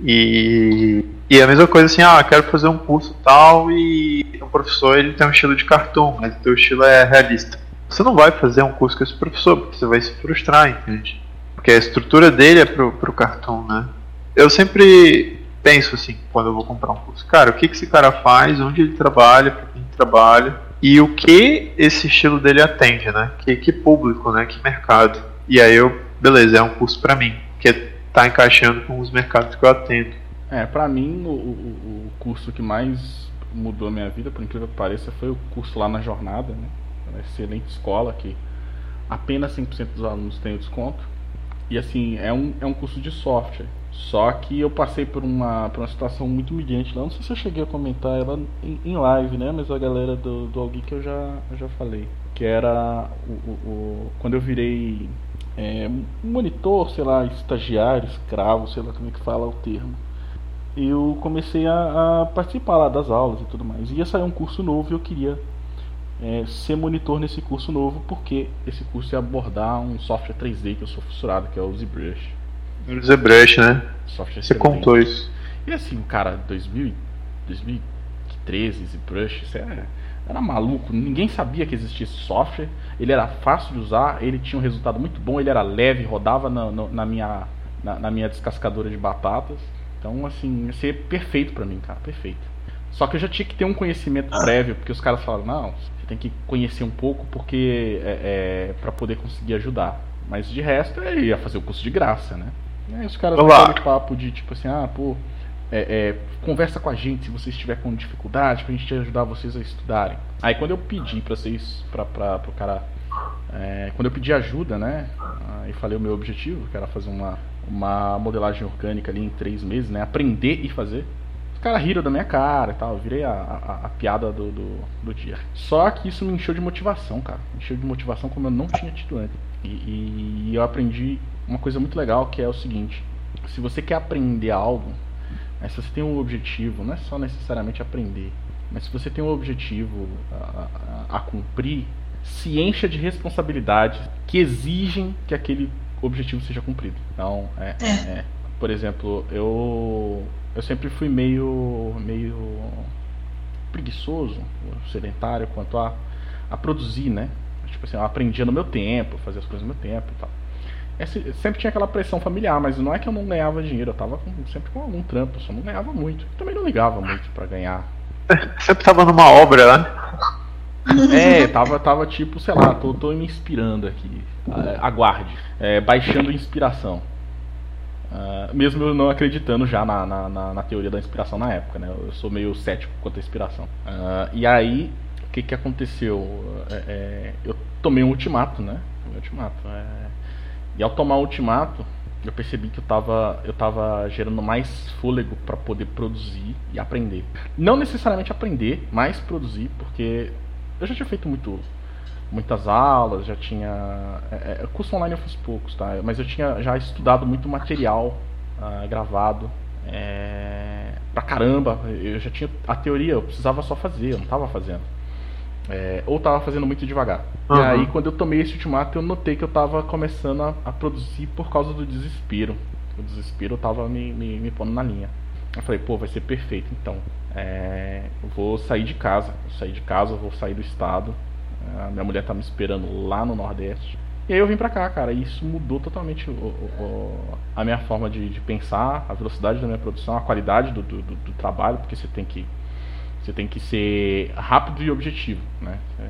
E, e a mesma coisa assim, ah, quero fazer um curso tal e o professor ele tem um estilo de cartoon, mas o teu estilo é realista. Você não vai fazer um curso com esse professor, porque você vai se frustrar, entende? Porque a estrutura dele é pro, pro cartoon, né? Eu sempre penso assim, quando eu vou comprar um curso, cara, o que, que esse cara faz, onde ele trabalha, para quem trabalha, e o que esse estilo dele atende, né? Que, que público, né? Que mercado. E aí eu, beleza, é um curso para mim, que tá encaixando com os mercados que eu atendo. É, para mim o, o, o, curso que mais mudou a minha vida, por incrível que pareça, foi o curso lá na jornada, né? Uma excelente escola que apenas 5% dos alunos têm o desconto. E assim, é um, é um curso de software. Só que eu passei por uma, por uma situação muito humilhante lá. Não sei se eu cheguei a comentar ela em, em live, né? Mas a galera do, do Alguém que eu já, eu já falei. Que era o, o, o quando eu virei é, monitor, sei lá, estagiário, escravo, sei lá como é que fala o termo. Eu comecei a, a participar lá das aulas e tudo mais. Ia sair um curso novo e eu queria é, ser monitor nesse curso novo, porque esse curso ia abordar um software 3D que eu sou fissurado, que é o ZBrush. ZBrush, né? Software Você contou isso. E assim, cara, 2000, 2013, ZBrush, isso é, era maluco. Ninguém sabia que existia esse software. Ele era fácil de usar, ele tinha um resultado muito bom, ele era leve, rodava na, na minha, na, na, minha descascadora de batatas. Então, assim, ia ser perfeito para mim, cara, perfeito. Só que eu já tinha que ter um conhecimento prévio, porque os caras falaram, não, você tem que conhecer um pouco porque é, é para poder conseguir ajudar. Mas de resto, ele ia fazer o curso de graça, né? Aí os caras aquele papo de tipo assim, ah, pô, é, é, conversa com a gente se você estiver com dificuldade pra gente ajudar vocês a estudarem. Aí quando eu pedi pra vocês, pra, pra, pro cara. É, quando eu pedi ajuda, né? E falei o meu objetivo, que era fazer uma, uma modelagem orgânica ali em três meses, né? Aprender e fazer. Os caras riram da minha cara e tal, eu virei a, a, a piada do, do, do, dia. Só que isso me encheu de motivação, cara. Me encheu de motivação como eu não tinha tido antes. E, e, e eu aprendi uma coisa muito legal que é o seguinte: se você quer aprender algo, mas se você tem um objetivo, não é só necessariamente aprender, mas se você tem um objetivo a, a, a cumprir, se encha de responsabilidades que exigem que aquele objetivo seja cumprido. Então, é, é. é por exemplo, eu eu sempre fui meio meio preguiçoso, sedentário quanto a, a produzir, né? Tipo assim, eu aprendia no meu tempo, fazia as coisas no meu tempo e tal. Sempre tinha aquela pressão familiar, mas não é que eu não ganhava dinheiro, eu tava com, sempre com algum trampo, só não ganhava muito. Também não ligava muito para ganhar Sempre tava numa obra, né? É, tava, tava tipo, sei lá, tô, tô me inspirando aqui. Aguarde. É, baixando inspiração. Uh, mesmo eu não acreditando já na, na, na, na, teoria da inspiração na época, né? Eu sou meio cético quanto à inspiração. Uh, e aí, o que, que aconteceu? É, é, eu tomei um ultimato, né? Um ultimato. É... E ao tomar o ultimato, eu percebi que eu estava eu tava gerando mais fôlego para poder produzir e aprender. Não necessariamente aprender, mas produzir, porque eu já tinha feito muito muitas aulas, já tinha. É, é, curso online eu fiz poucos, tá? Mas eu tinha já estudado muito material uh, gravado. É, pra caramba, eu já tinha a teoria, eu precisava só fazer, eu não tava fazendo. É, ou tava fazendo muito devagar. Uhum. E aí, quando eu tomei esse ultimato, eu notei que eu tava começando a, a produzir por causa do desespero. O desespero tava me, me, me pondo na linha. Eu falei, pô, vai ser perfeito então. É, eu vou sair de casa. Vou sair de casa, vou sair do estado. A minha mulher tá me esperando lá no Nordeste. E aí eu vim pra cá, cara, e isso mudou totalmente o, o, a minha forma de, de, pensar, a velocidade da minha produção, a qualidade do, do, do, trabalho, porque você tem que você tem que ser rápido e objetivo, né? É,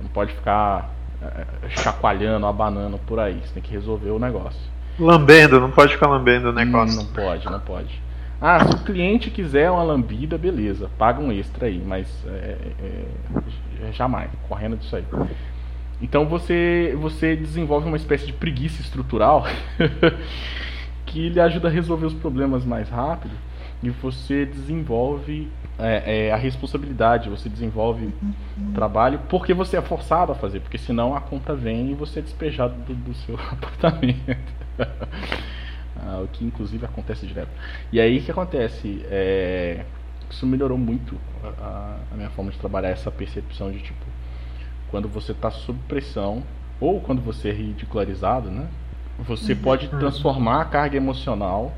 não pode ficar é, chacoalhando, abanando por aí, você tem que resolver o negócio. Lambendo, não pode ficar lambendo o negócio. Não, não pode, não pode. Ah, se o cliente quiser uma lambida, beleza, paga um extra aí, mas é, é, é, jamais, correndo disso aí. Então você, você desenvolve uma espécie de preguiça estrutural que lhe ajuda a resolver os problemas mais rápido e você desenvolve é, é, a responsabilidade, você desenvolve o trabalho porque você é forçado a fazer, porque senão a conta vem e você é despejado do, do seu apartamento. Ah, o que inclusive acontece direto. E aí o que acontece? É, isso melhorou muito a, a, minha forma de trabalhar, essa percepção de tipo, quando você está sob pressão, ou quando você é ridicularizado, né? Você uhum. pode uhum. transformar a carga emocional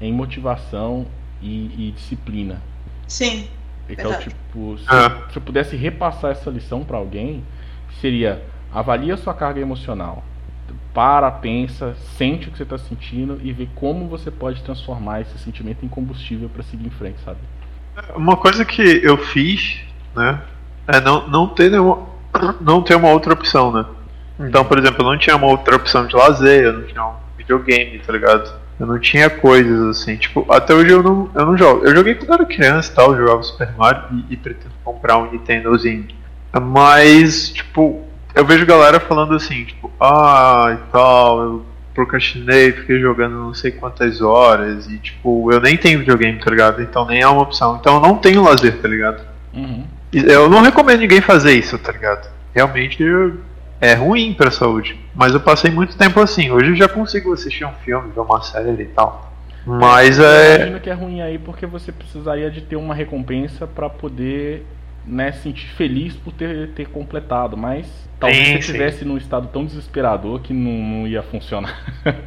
em motivação e, e disciplina. Sim. Então, verdade. tipo, se, ah. se eu pudesse repassar essa lição para alguém, seria avalie a sua carga emocional para, pensa, sente o que você está sentindo e vê como você pode transformar esse sentimento em combustível para seguir em frente, sabe? Uma coisa que eu fiz, né, é não, não ter nenhuma, não ter uma outra opção, né? Então, por exemplo, eu não tinha uma outra opção de lazer, eu não tinha um videogame, tá ligado? Eu não tinha coisas assim, tipo, até hoje eu não, eu não jogo. Eu joguei quando era criança e tal, eu jogava Super Mario e, e pretendo comprar um Nintendozinho. Mas, tipo, eu vejo galera falando assim, tipo, ah, e tal, eu procrastinei, fiquei jogando não sei quantas horas, e tipo, eu nem tenho videogame, tá ligado? Então nem é uma opção. Então eu não tenho lazer, tá ligado? Uhum. Eu não recomendo ninguém fazer isso, tá ligado? Realmente é ruim pra saúde. Mas eu passei muito tempo assim. Hoje eu já consigo assistir um filme, ver uma série e tal. Mas é. Eu imagino que é ruim aí porque você precisaria de ter uma recompensa para poder né, sentir feliz por ter, ter completado, mas talvez sim, você estivesse num estado tão desesperador que não, não ia funcionar.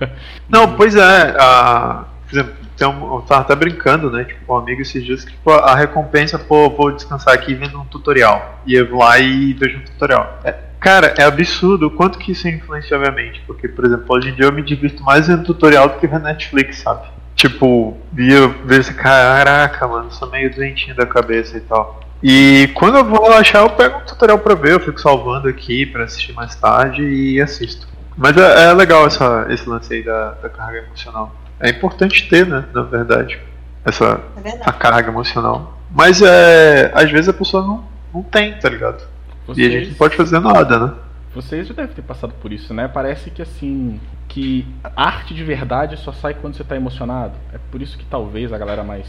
não, pois é. A, por exemplo, um, eu tava até brincando, né? Tipo, um amigo esses dias que tipo, a recompensa, pô, vou descansar aqui vendo um tutorial. E eu vou lá e vejo um tutorial. É, cara, é absurdo o quanto que isso influencia a minha mente. Porque, por exemplo, hoje em dia eu me divirto mais vendo tutorial do que vendo Netflix, sabe? Tipo, via ver esse caraca, mano, sou meio doentinho da cabeça e tal. E quando eu vou relaxar, eu pego um tutorial pra ver, eu fico salvando aqui pra assistir mais tarde e assisto. Mas é, é legal essa, esse lance aí da, da, carga emocional. É importante ter, né, na verdade, essa é a carga emocional. Mas é, às vezes a pessoa não, não tem, tá ligado? Vocês, e a gente não pode fazer nada, né? Vocês já devem ter passado por isso, né? Parece que assim, que arte de verdade só sai quando você está emocionado. É por isso que talvez a galera mais,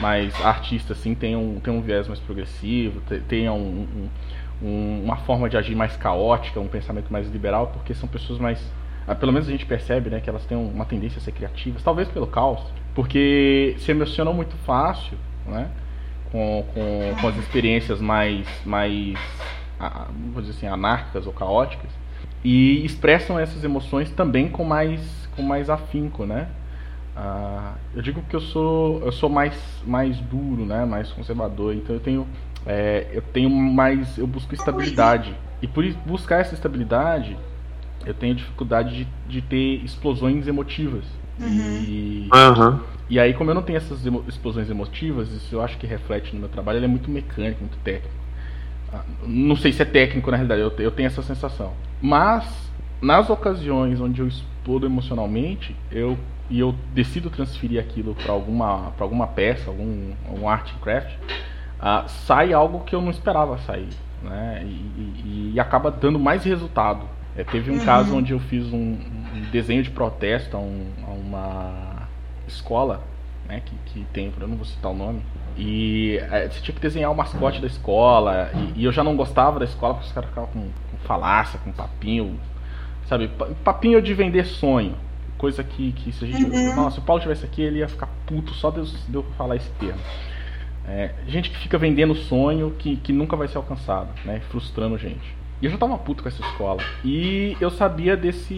mais artista assim tenha um, tenha um viés mais progressivo, tenha um, um, uma forma de agir mais caótica, um pensamento mais liberal, porque são pessoas mais. Ah, pelo menos a gente percebe né, que elas têm uma tendência a ser criativas, talvez pelo caos, porque se emocionam muito fácil, né? Com, com, com as experiências mais, mais vou dizer assim, anárquicas ou caóticas e expressam essas emoções também com mais com mais afinco, né? Ah, eu digo que eu sou eu sou mais mais duro, né? Mais conservador, então eu tenho é, eu tenho mais eu busco estabilidade e por buscar essa estabilidade eu tenho dificuldade de, de ter explosões emotivas. Uhum. E, uhum. e aí, como eu não tenho essas emo explosões emotivas, isso eu acho que reflete no meu trabalho, ele é muito mecânico, muito técnico. Não sei se é técnico na realidade, eu, eu tenho essa sensação. Mas, nas ocasiões onde eu explodo emocionalmente, eu e eu decido transferir aquilo para alguma, pra alguma peça, algum, algum art craft, uh, sai algo que eu não esperava sair. Né? E, e, e acaba dando mais resultado. É, teve um uhum. caso onde eu fiz um, um desenho de protesto a, um, a uma escola, né, que, que tem, eu não vou citar o nome, e é, você tinha que desenhar o mascote da escola, e, e, eu já não gostava da escola porque os caras ficavam com, com falácia, com papinho, sabe, papinho de vender sonho. Coisa que, que se a gente. Uhum. Nossa, se o Paulo tivesse aqui, ele ia ficar puto só de eu falar esse termo. É, gente que fica vendendo sonho que, que nunca vai ser alcançado, né? Frustrando gente. E eu já tava puto com essa escola. E eu sabia desse,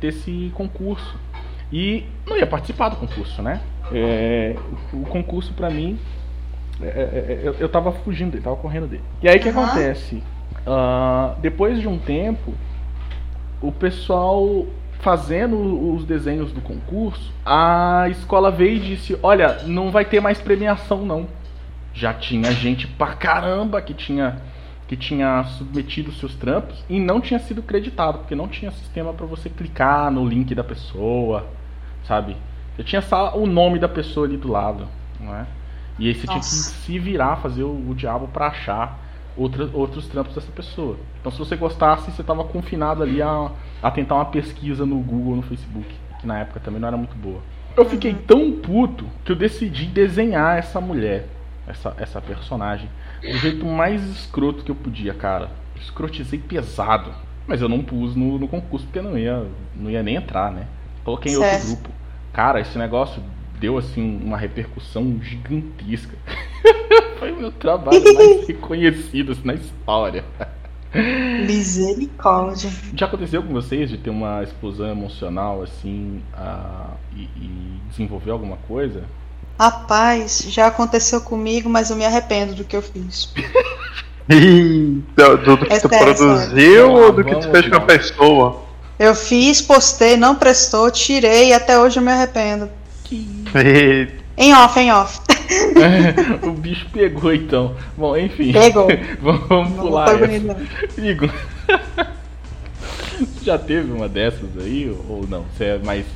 desse concurso. E não ia participar do concurso, né? É, o concurso para mim. É, é, é, eu, eu tava fugindo dele, tava correndo dele. E aí o que uhum. acontece? Uh, depois de um tempo, o pessoal fazendo os desenhos do concurso, a escola veio e disse: Olha, não vai ter mais premiação, não. Já tinha gente pra caramba que tinha que tinha submetido seus trampos e não tinha sido creditado, porque não tinha sistema para você clicar no link da pessoa, sabe? Já tinha só o nome da pessoa ali do lado, não é? E aí você Nossa. tinha que se virar, fazer o, o diabo para achar outra, outros trampos dessa pessoa. Então se você gostasse, você estava confinado ali a, a tentar uma pesquisa no Google, no Facebook, que na época também não era muito boa. Eu fiquei uhum. tão puto que eu decidi desenhar essa mulher, essa, essa personagem do jeito mais escroto que eu podia, cara. Escrotizei pesado. Mas eu não pus no, no concurso porque não ia, não ia nem entrar, né? Coloquei em outro grupo. Cara, esse negócio deu assim uma repercussão gigantesca. Foi o meu trabalho mais reconhecido assim, na história. Misericórdia. Já aconteceu com vocês de ter uma explosão emocional assim uh, e, e desenvolver alguma coisa? Rapaz, já aconteceu comigo, mas eu me arrependo do que eu fiz. do, do, que é tu sério, produziu ou do que tu fez com a pessoa? Eu fiz, postei, não prestou, tirei e até hoje eu me arrependo. Em off, em off. o bicho pegou então. Bom, enfim. Pegou. Vamos não pular. Igor, já teve uma dessas aí ou não? Você é mais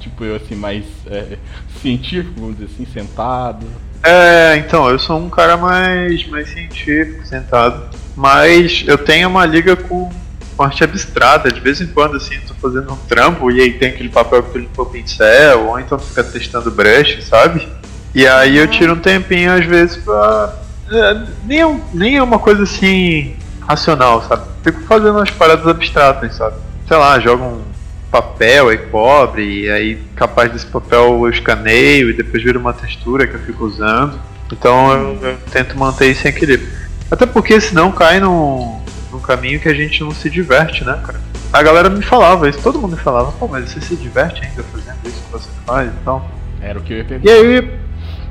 tipo eu assim, mais é, científico, vamos dizer assim, sentado? É, então, eu sou um cara mais, mais científico, sentado. Mas eu tenho uma liga com parte abstrata, de vez em quando assim, tô fazendo um trampo e aí tem aquele papel que tu limpa o pincel, ou então fica testando brush, sabe? E aí eu tiro um tempinho às vezes pra. É, nem, é, nem é uma coisa assim racional, sabe? Fico fazendo umas paradas abstratas, sabe? Sei lá, jogo um papel e cobre, e aí capaz desse papel eu escaneio e depois vira uma textura que eu fico usando. Então eu, eu tento manter isso em equilíbrio. Até porque senão cai num caminho que a gente não se diverte, né, cara? A galera me falava isso, todo mundo me falava, pô, mas você se diverte ainda fazendo isso que você faz então. Era o que eu ia perguntar. E aí,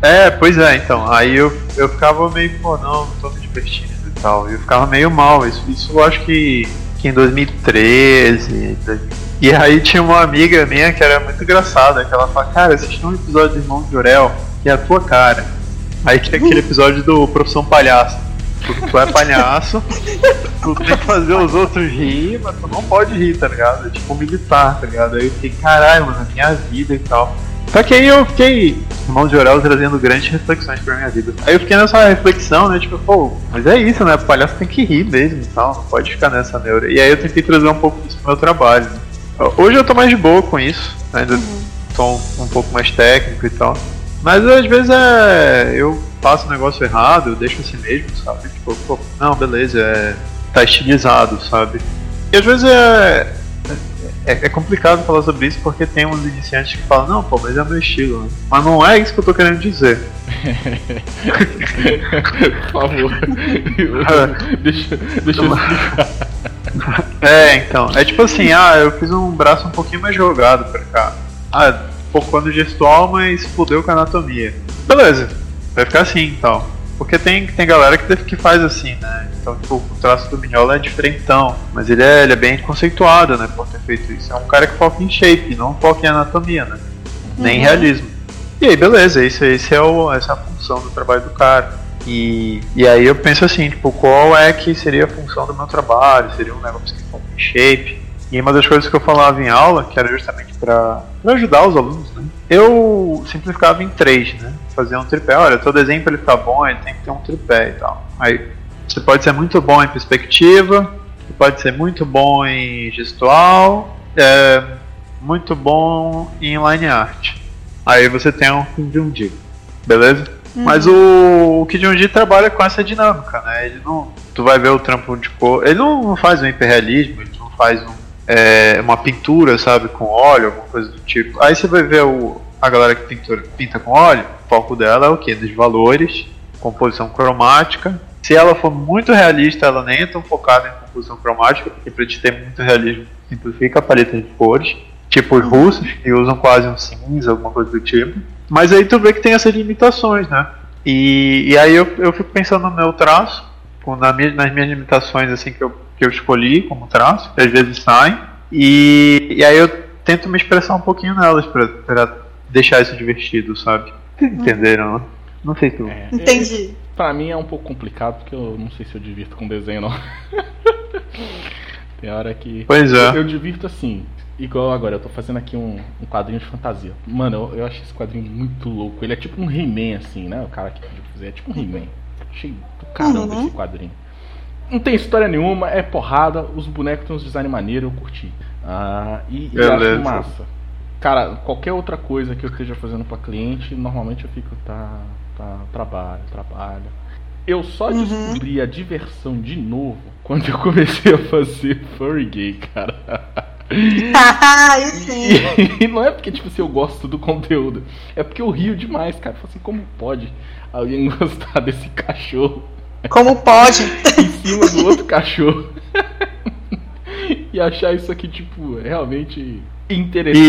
é, pois é, então. Aí eu, eu ficava meio, pô, não, não tô me divertindo e tal. E eu ficava meio mal. Isso, isso eu acho que, que em 2013, 2014 e aí tinha uma amiga minha que era muito engraçada, que ela fala, cara, assisti um episódio de Irmão de Orel, que é a tua cara. Aí tinha aquele episódio do Profissão Palhaço. Tu, tu é palhaço, tu tem que fazer os outros rir, mas tu não pode rir, tá ligado? É tipo militar, tá ligado? Aí eu fiquei, caralho, mano, minha vida e tal. Só que aí eu fiquei, irmão de Orel, trazendo grandes reflexões pra minha vida. Aí eu fiquei nessa reflexão, né? Tipo, pô, mas é isso, né? O palhaço tem que rir mesmo e tal, não pode ficar nessa neura. E aí eu tentei trazer um pouco disso pro meu trabalho, né? Hoje eu tô mais de boa com isso, né? ainda uhum. tô um, um, pouco mais técnico e tal. Mas às vezes é. Eu faço o negócio errado, eu deixo assim mesmo, sabe? Tipo, pô, não, beleza, é, tá estilizado, sabe? E às vezes é, é, é, complicado falar sobre isso porque tem uns iniciantes que falam, não, pô, mas é meu estilo. Né? Mas não é isso que eu tô querendo dizer. Por favor. deixa, deixa eu explicar. É, então. É tipo assim, ah, eu fiz um braço um pouquinho mais jogado pra cá. Ah, focando gestual, mas fudeu com a anatomia. Beleza, vai ficar assim então. Porque tem, tem galera que, que faz assim, né? Então, tipo, o traço do Mignola é diferentão, mas ele é, ele é bem conceituado, né, por ter feito isso. É um cara que foca em shape, não foca em anatomia, né? nem uhum. realismo. E aí, beleza, esse, esse é o, essa é a função do trabalho do cara. E, e aí eu penso assim, tipo, qual é que seria a função do meu trabalho? Seria um negócio que foca em shape? E uma das coisas que eu falava em aula, que era justamente para ajudar os alunos, né? Eu simplificava em três, né? Fazia um tripé. Olha, todo desenho para ele ficar bom, ele tem que ter um tripé e tal. Aí você pode ser muito bom em perspectiva, você pode ser muito bom em gestual, é, muito bom em line art. Aí você tem um Kim Jong-gi, beleza? Uhum. Mas o, o Kim Jong-gi trabalha com essa dinâmica, né? Ele não, tu vai ver o trampo de cor, ele não, não faz um hiperrealismo, ele não faz um, é, uma pintura, sabe, com óleo, alguma coisa do tipo. Aí você vai ver o, a galera que pintura, pinta com óleo, o foco dela é o que? Dos valores, composição cromática. Se ela for muito realista, ela nem é tão focada em composição cromática, porque para te ter muito realismo, simplifica a paleta de cores tipo os russos, que usam quase um cinza, alguma coisa do tipo. Mas aí tu vê que tem essas limitações, né? E, e aí eu, eu fico pensando no meu traço, na minha, nas minhas limitações assim que eu, que eu escolhi como traço, que às vezes saem, e, e aí eu tento me expressar um pouquinho nelas para deixar isso divertido, sabe? Entenderam? Não sei tu. É, Entendi. É, pra mim é um pouco complicado porque eu não sei se eu divirto com desenho não. tem hora que. Pois é. Eu, eu divirto assim. Igual agora, eu tô fazendo aqui um, um quadrinho de fantasia. Mano, eu, eu achei esse quadrinho muito louco. Ele é tipo um He-Man, assim, né? O cara que pediu fazer é tipo um He-Man. Achei do caramba uhum. esse quadrinho. Não tem história nenhuma, é porrada, os bonecos têm uns design maneiro, eu curti. Ah, e, e acho massa. Cara, qualquer outra coisa que eu esteja fazendo para cliente, normalmente eu fico, tá, tá, trabalho, trabalho. Eu só uhum. descobri a diversão de novo quando eu comecei a fazer furry gay, cara. ah, sim. E, não é porque, tipo assim, eu gosto do conteúdo. É porque eu rio demais, cara. assim, como pode alguém gostar desse cachorro? Como pode? em cima do outro cachorro. e achar isso aqui, tipo, realmente interessante.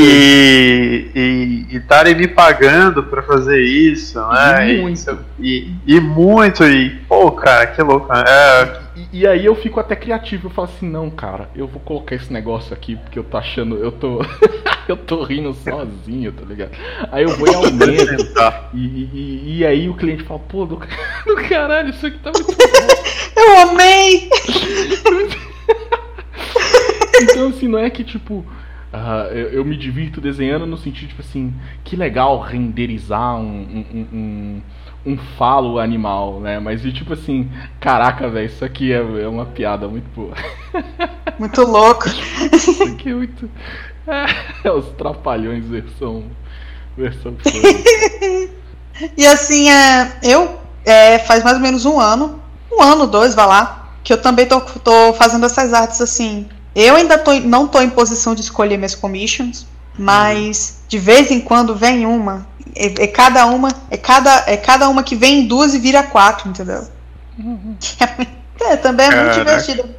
E estarem me pagando pra fazer isso, né? E muito. E, e muito, e, pô, cara, que louco. Né? É, e, aí eu fico até criativo, eu falo assim, não, cara, eu vou colocar esse negócio aqui porque eu tô achando, eu tô. eu tô rindo sozinho, tá ligado? Aí eu vou e aumento. e, e, e, aí o cliente fala, pô, do, do caralho, isso aqui tá muito bom. eu amei! então assim, não é que tipo Uh, eu, eu, me divirto desenhando no sentido, tipo assim, que legal renderizar um, um, um, um falo animal, né? Mas tipo assim, caraca, velho, isso aqui é, é, uma piada muito boa. Muito louco. Isso aqui é muito. É, os trapalhões versão. versão E assim, é, eu é, faz mais ou menos um ano, um ano, dois, vai lá, que eu também tô, tô fazendo essas artes assim eu ainda tô, não estou em posição de escolher minhas commissions, mas de vez em quando vem uma. É, é, cada uma, é cada, é cada uma que vem em duas e vira quatro, entendeu? Uhum. É, também é Caraca. muito divertido.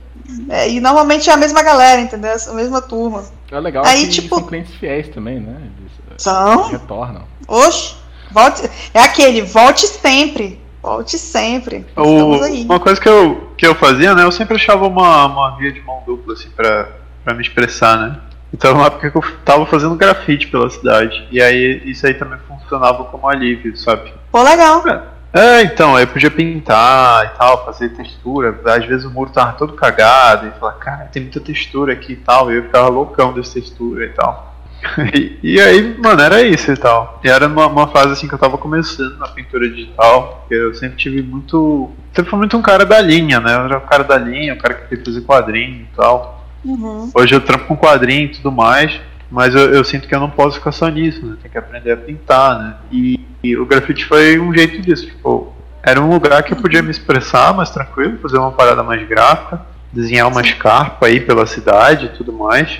É, e normalmente é a mesma galera, entendeu? A mesma turma. É legal Aí, que tipo, são clientes fiéis também, né? Eles, são. Retornam. Oxe, volte. É aquele, volte sempre. Volte sempre. O, uma coisa que eu, que eu fazia, né? Eu sempre achava uma, uma via de mão dupla, assim, pra, pra me expressar, né? Então, uma época que eu tava fazendo grafite pela cidade. E aí, isso aí também funcionava como alívio, sabe? Pô, legal. É, é então, aí eu podia pintar e tal, fazer textura. Às vezes o muro tava todo cagado. E falar, cara, tem muita textura aqui e tal. E eu ficava loucão dessa textura e tal. E, e, aí, mano, era isso e tal. E era uma, uma, fase assim que eu tava começando na pintura digital, porque eu sempre tive muito. Sempre fui muito um cara da linha, né? Eu era o cara da linha, o cara que queria fazer quadrinho e tal. Uhum. Hoje eu trampo com quadrinho e tudo mais, mas eu, eu, sinto que eu não posso ficar só nisso, né? Tem que aprender a pintar, né? E, e o grafite foi um jeito disso, tipo, era um lugar que eu podia me expressar mais tranquilo, fazer uma parada mais gráfica, desenhar uma escarpa aí pela cidade e tudo mais.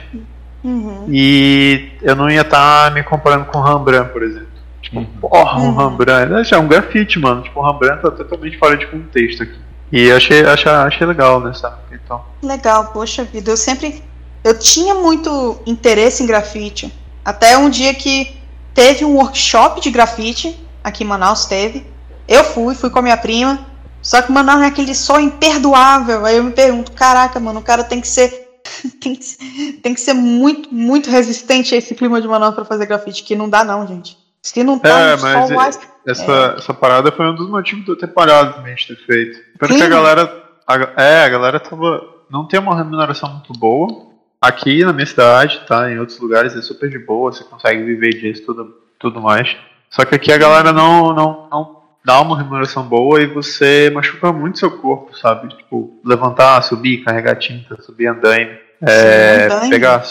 Uhum. E eu não ia estar tá me comparando com o Rembrandt, por exemplo. Tipo, uhum. porra, um uhum. Rembrandt. É um grafite, mano. Tipo, o Rembrandt tá totalmente fora de contexto aqui. E achei, achei, achei legal nessa então. Legal, poxa vida. Eu sempre. Eu tinha muito interesse em grafite. Até um dia que teve um workshop de grafite. Aqui em Manaus teve. Eu fui, fui com a minha prima. Só que Manaus é aquele sol imperdoável. Aí eu me pergunto, caraca, mano, o cara tem que ser tem, que, tem que ser muito, muito resistente a esse clima de Manaus para fazer grafite, que não dá não, gente. Se não tá é, mas mais... essa, é. essa parada foi um dos motivos de eu ter parado também de ter feito. Porque a galera. A, é, a galera tava. Não tem uma remuneração muito boa. Aqui na minha cidade, tá? Em outros lugares é super de boa, você consegue viver disso tudo, tudo mais. Só que aqui a galera não, não, não dá uma remuneração boa e você machuca muito seu corpo, sabe? Tipo, levantar, subir, carregar tinta, subir andaime. É, andaime. pegar,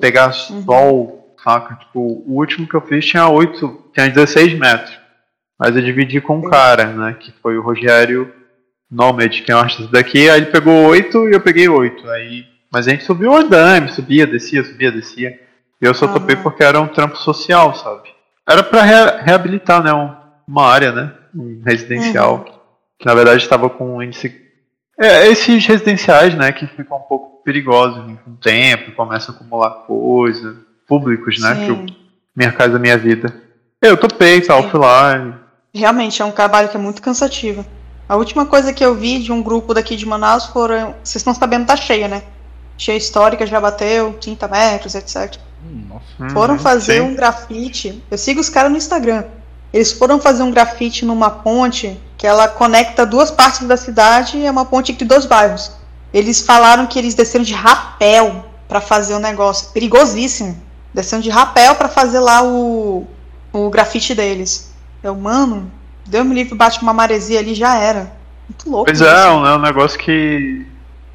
pegar uhum. sol, saca? Tipo, o último que eu fiz tinha 8, tinha 16 metros. Mas eu dividi com um cara, né? Que foi o Rogério Nomad, que é um artista daqui. Aí ele pegou 8 e eu peguei 8. Aí, mas a gente subiu o andaime, subia, descia, subia, descia. E eu só uhum. topei porque era um trampo social, sabe? Era pra re reabilitar, né? Uma área, né? Um residencial. Uhum. Que na verdade estava com um índice. É, esses residenciais, né? Que ficam um pouco perigosos com o tempo, começam a acumular coisa. Públicos, né? Sim. Que o Minha Casa Minha Vida. Eu topei, tal, fui lá. Realmente, é um trabalho que é muito cansativo. A última coisa que eu vi de um grupo daqui de Manaus foram. Vocês estão sabendo, tá cheia, né? Cheia histórica, já bateu 30 metros, etc. Nossa. Foram uhum, fazer sim. um grafite. Eu sigo os caras no Instagram. Eles foram fazer um grafite numa ponte que ela conecta duas partes da cidade e é uma ponte entre dois bairros. Eles falaram que eles desceram de rapel para fazer o negócio. Perigosíssimo. Descendo de rapel para fazer lá o, o grafite deles. Eu, mano, deu me livre, bate uma maresia ali já era. Muito louco. Pois é, é um, negócio que,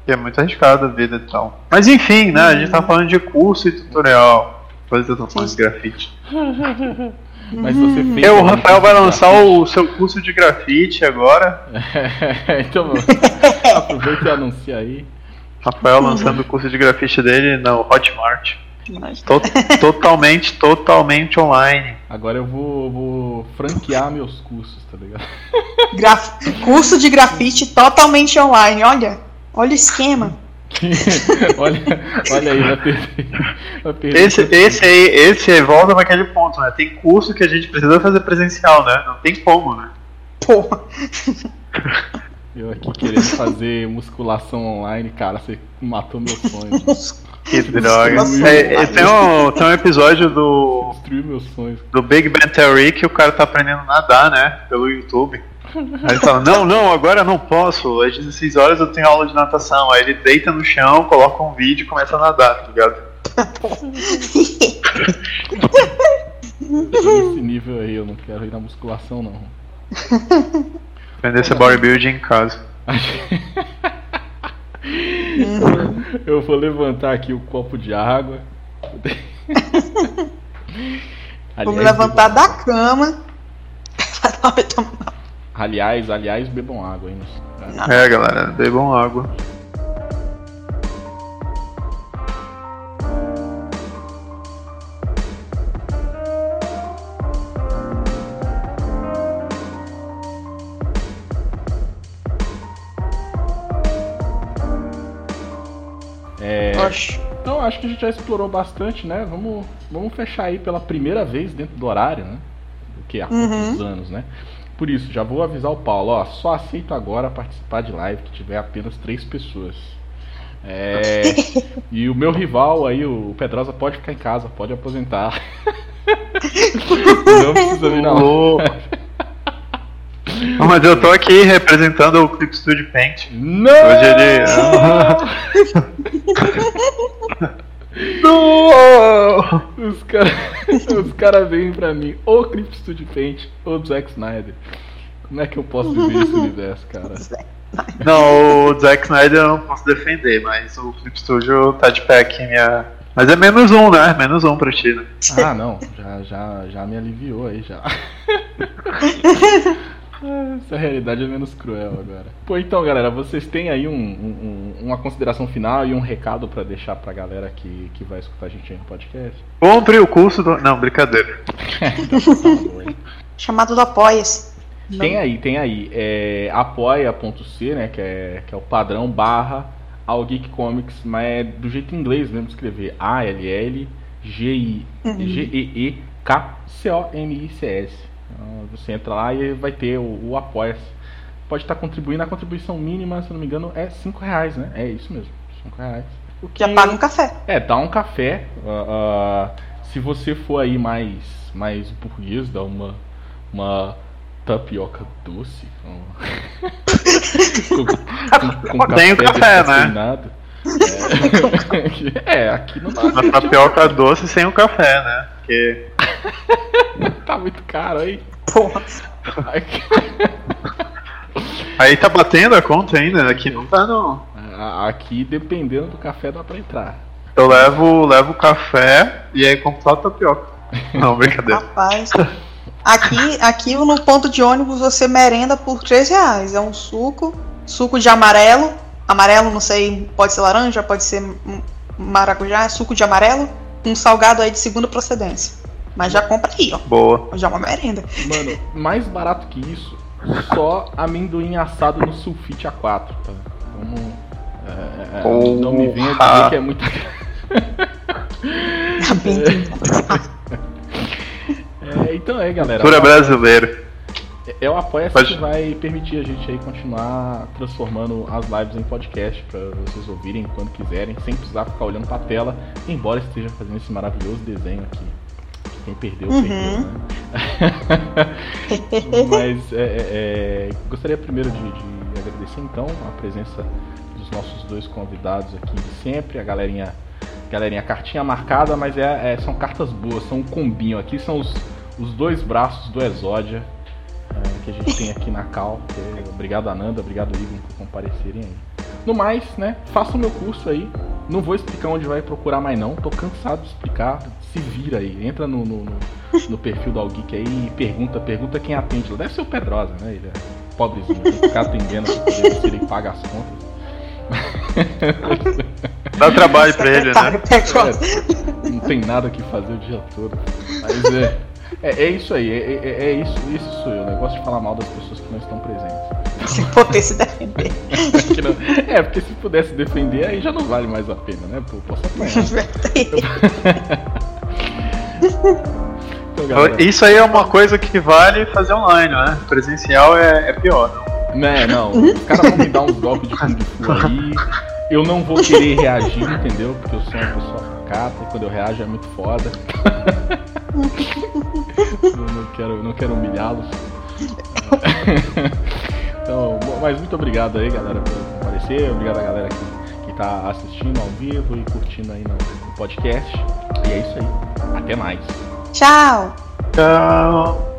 que, é muito arriscado a vida e tal. Mas enfim, né? Hum. A gente tá falando de curso e tutorial. Depois eu tô falando de grafite. Mas você fez. Eu, o Rafael vai lançar o seu curso de grafite agora. então, aproveita e anuncia aí. Rafael lançando o curso de grafite dele no Hotmart. To totalmente, totalmente online. Agora eu vou, vou franquear meus cursos, tá ligado? Graf... Curso de grafite totalmente online, olha. Olha o esquema. olha, olha aí, vai perder. Vai perder esse, esse aí, esse volta para aquele ponto, né? Tem curso que a gente precisa fazer presencial, né? Não tem como, né? Porra. Eu aqui querendo fazer musculação online, cara, você matou meu sonho. Que droga. É, é, tem, um, tem um episódio do. Destruiu meus sonhos. Do Big Bang Theory que o cara tá aprendendo a nadar, né? Pelo YouTube. Aí ele fala, não, não, agora não posso. Às 16 horas eu tenho aula de natação. Aí ele deita no chão, coloca um vídeo e começa a nadar, tá ligado? Nesse nível aí, eu não quero ir na musculação não. Aprender esse bodybuilding em casa. Eu vou levantar aqui o copo de água. Vamos levantar da cama. aliás, aliás, bebam água aí. É, galera, bebam água. Acho. Então acho que a gente já explorou bastante, né? Vamos, vamos fechar aí pela primeira vez dentro do horário, né? Do que há uhum. poucos anos, né? Por isso, já vou avisar o Paulo, ó, só aceito agora participar de live que tiver apenas três pessoas. É, e o meu rival aí, o Pedrosa, pode ficar em casa, pode aposentar. não precisa vir não. Mas eu tô aqui representando o Clip Studio Paint. Não! Hoje ele. Não! Os caras os cara vêm pra mim, ou Clip Studio Paint, ou Zack Snyder. Como é que eu posso viver esse universo, cara? Não, o Zack Snyder eu não posso defender, mas o Clip Studio tá de pé aqui minha. Mas é menos um, né? Menos um pra ti, né? Ah, não. Já, já, já me aliviou aí já. Essa realidade é menos cruel agora. Pô, então, galera, vocês têm aí um, um, uma consideração final e um recado para deixar pra galera que, que vai escutar a gente aí no podcast? Compre o curso do. Não, brincadeira. então, Chamado do Apoia-se. Tem aí, tem aí. É, apoia.c, né? Que é, que é o padrão barra All Geek Comics, mas é do jeito inglês mesmo escrever. A-L-L G-I-E-K-C-O-M-I-C-S. Então, você entra lá e vai ter o, o Apoia-se. Pode estar contribuindo, a contribuição mínima, se não me engano, é 5 reais, né? É isso mesmo, 5 reais. O que... Já paga um café. É, dá um café. Uh, uh, se você for aí mais, mais burguês, dá uma, uma tapioca doce. com, com, com Tem café, café né? É, é, aqui não dá. Uma tapioca doce sem o café, né? Porque. tá muito caro aí. Porra. Aí tá batendo a conta ainda, aqui não tá não. Aqui, dependendo do café, dá pra entrar. Eu levo, levo café e aí compro só tapioca. Não, brincadeira. Rapaz. Aqui, aqui no ponto de ônibus você merenda por 3 reais. É um suco, suco de amarelo. Amarelo, não sei, pode ser laranja, pode ser maracujá, suco de amarelo, um salgado aí de segunda procedência. Mas já compra aí, ó. Boa. Já é uma merenda. Mano, mais barato que isso, só amendoim assado no sulfite A4, tá? Vamos. É, é, não me venha dizer que é muita. é, então é, galera. Cultura brasileira. É o apoia Pode... que vai permitir a gente aí continuar transformando as lives em podcast para vocês ouvirem quando quiserem, sem precisar ficar olhando para a tela, embora esteja fazendo esse maravilhoso desenho aqui. Quem perdeu, uhum. perdeu, né? Mas é, é, é, gostaria primeiro de, de, agradecer então a presença dos nossos dois convidados aqui de sempre, a galerinha, galerinha cartinha marcada, mas é, é, são cartas boas, são um combinho aqui, são os, os dois braços do Exódia é, que a gente tem aqui na Cal. Obrigado Ananda, obrigado Igor por comparecerem aí. No mais, né, faça o meu curso aí. Não vou explicar onde vai procurar mais não, tô cansado de explicar. Se vira aí, entra no, no, no, no perfil do Algeek aí e pergunta, pergunta quem atende. Deve ser o Pedrosa, né? Ele é pobrezinho, tem que ficar atendendo se ele paga as contas. Dá trabalho pra ele, né? É, não tem nada que fazer o dia todo. Mas é. É, é isso aí, é, é, é, isso, isso sou eu, né? Eu gosto de falar mal das pessoas que não estão presentes. Se poder se defender. é, porque se pudesse defender, aí já não vale mais a pena, né? Pô, posso apanhar. então, isso aí é uma coisa que vale fazer online, né? Presencial é, é pior. Né, não. Os caras vão me dar uns golpes de Kung Fu aí. Eu não vou querer reagir, entendeu? Porque eu sou uma pessoa cata e quando eu reajo é muito foda. eu não quero, não quero humilhá-los. então, mas muito obrigado aí, galera, por comparecer. Obrigado a galera que, que tá assistindo ao vivo e curtindo aí no, no podcast. E é isso aí. Até mais. Tchau. Tchau.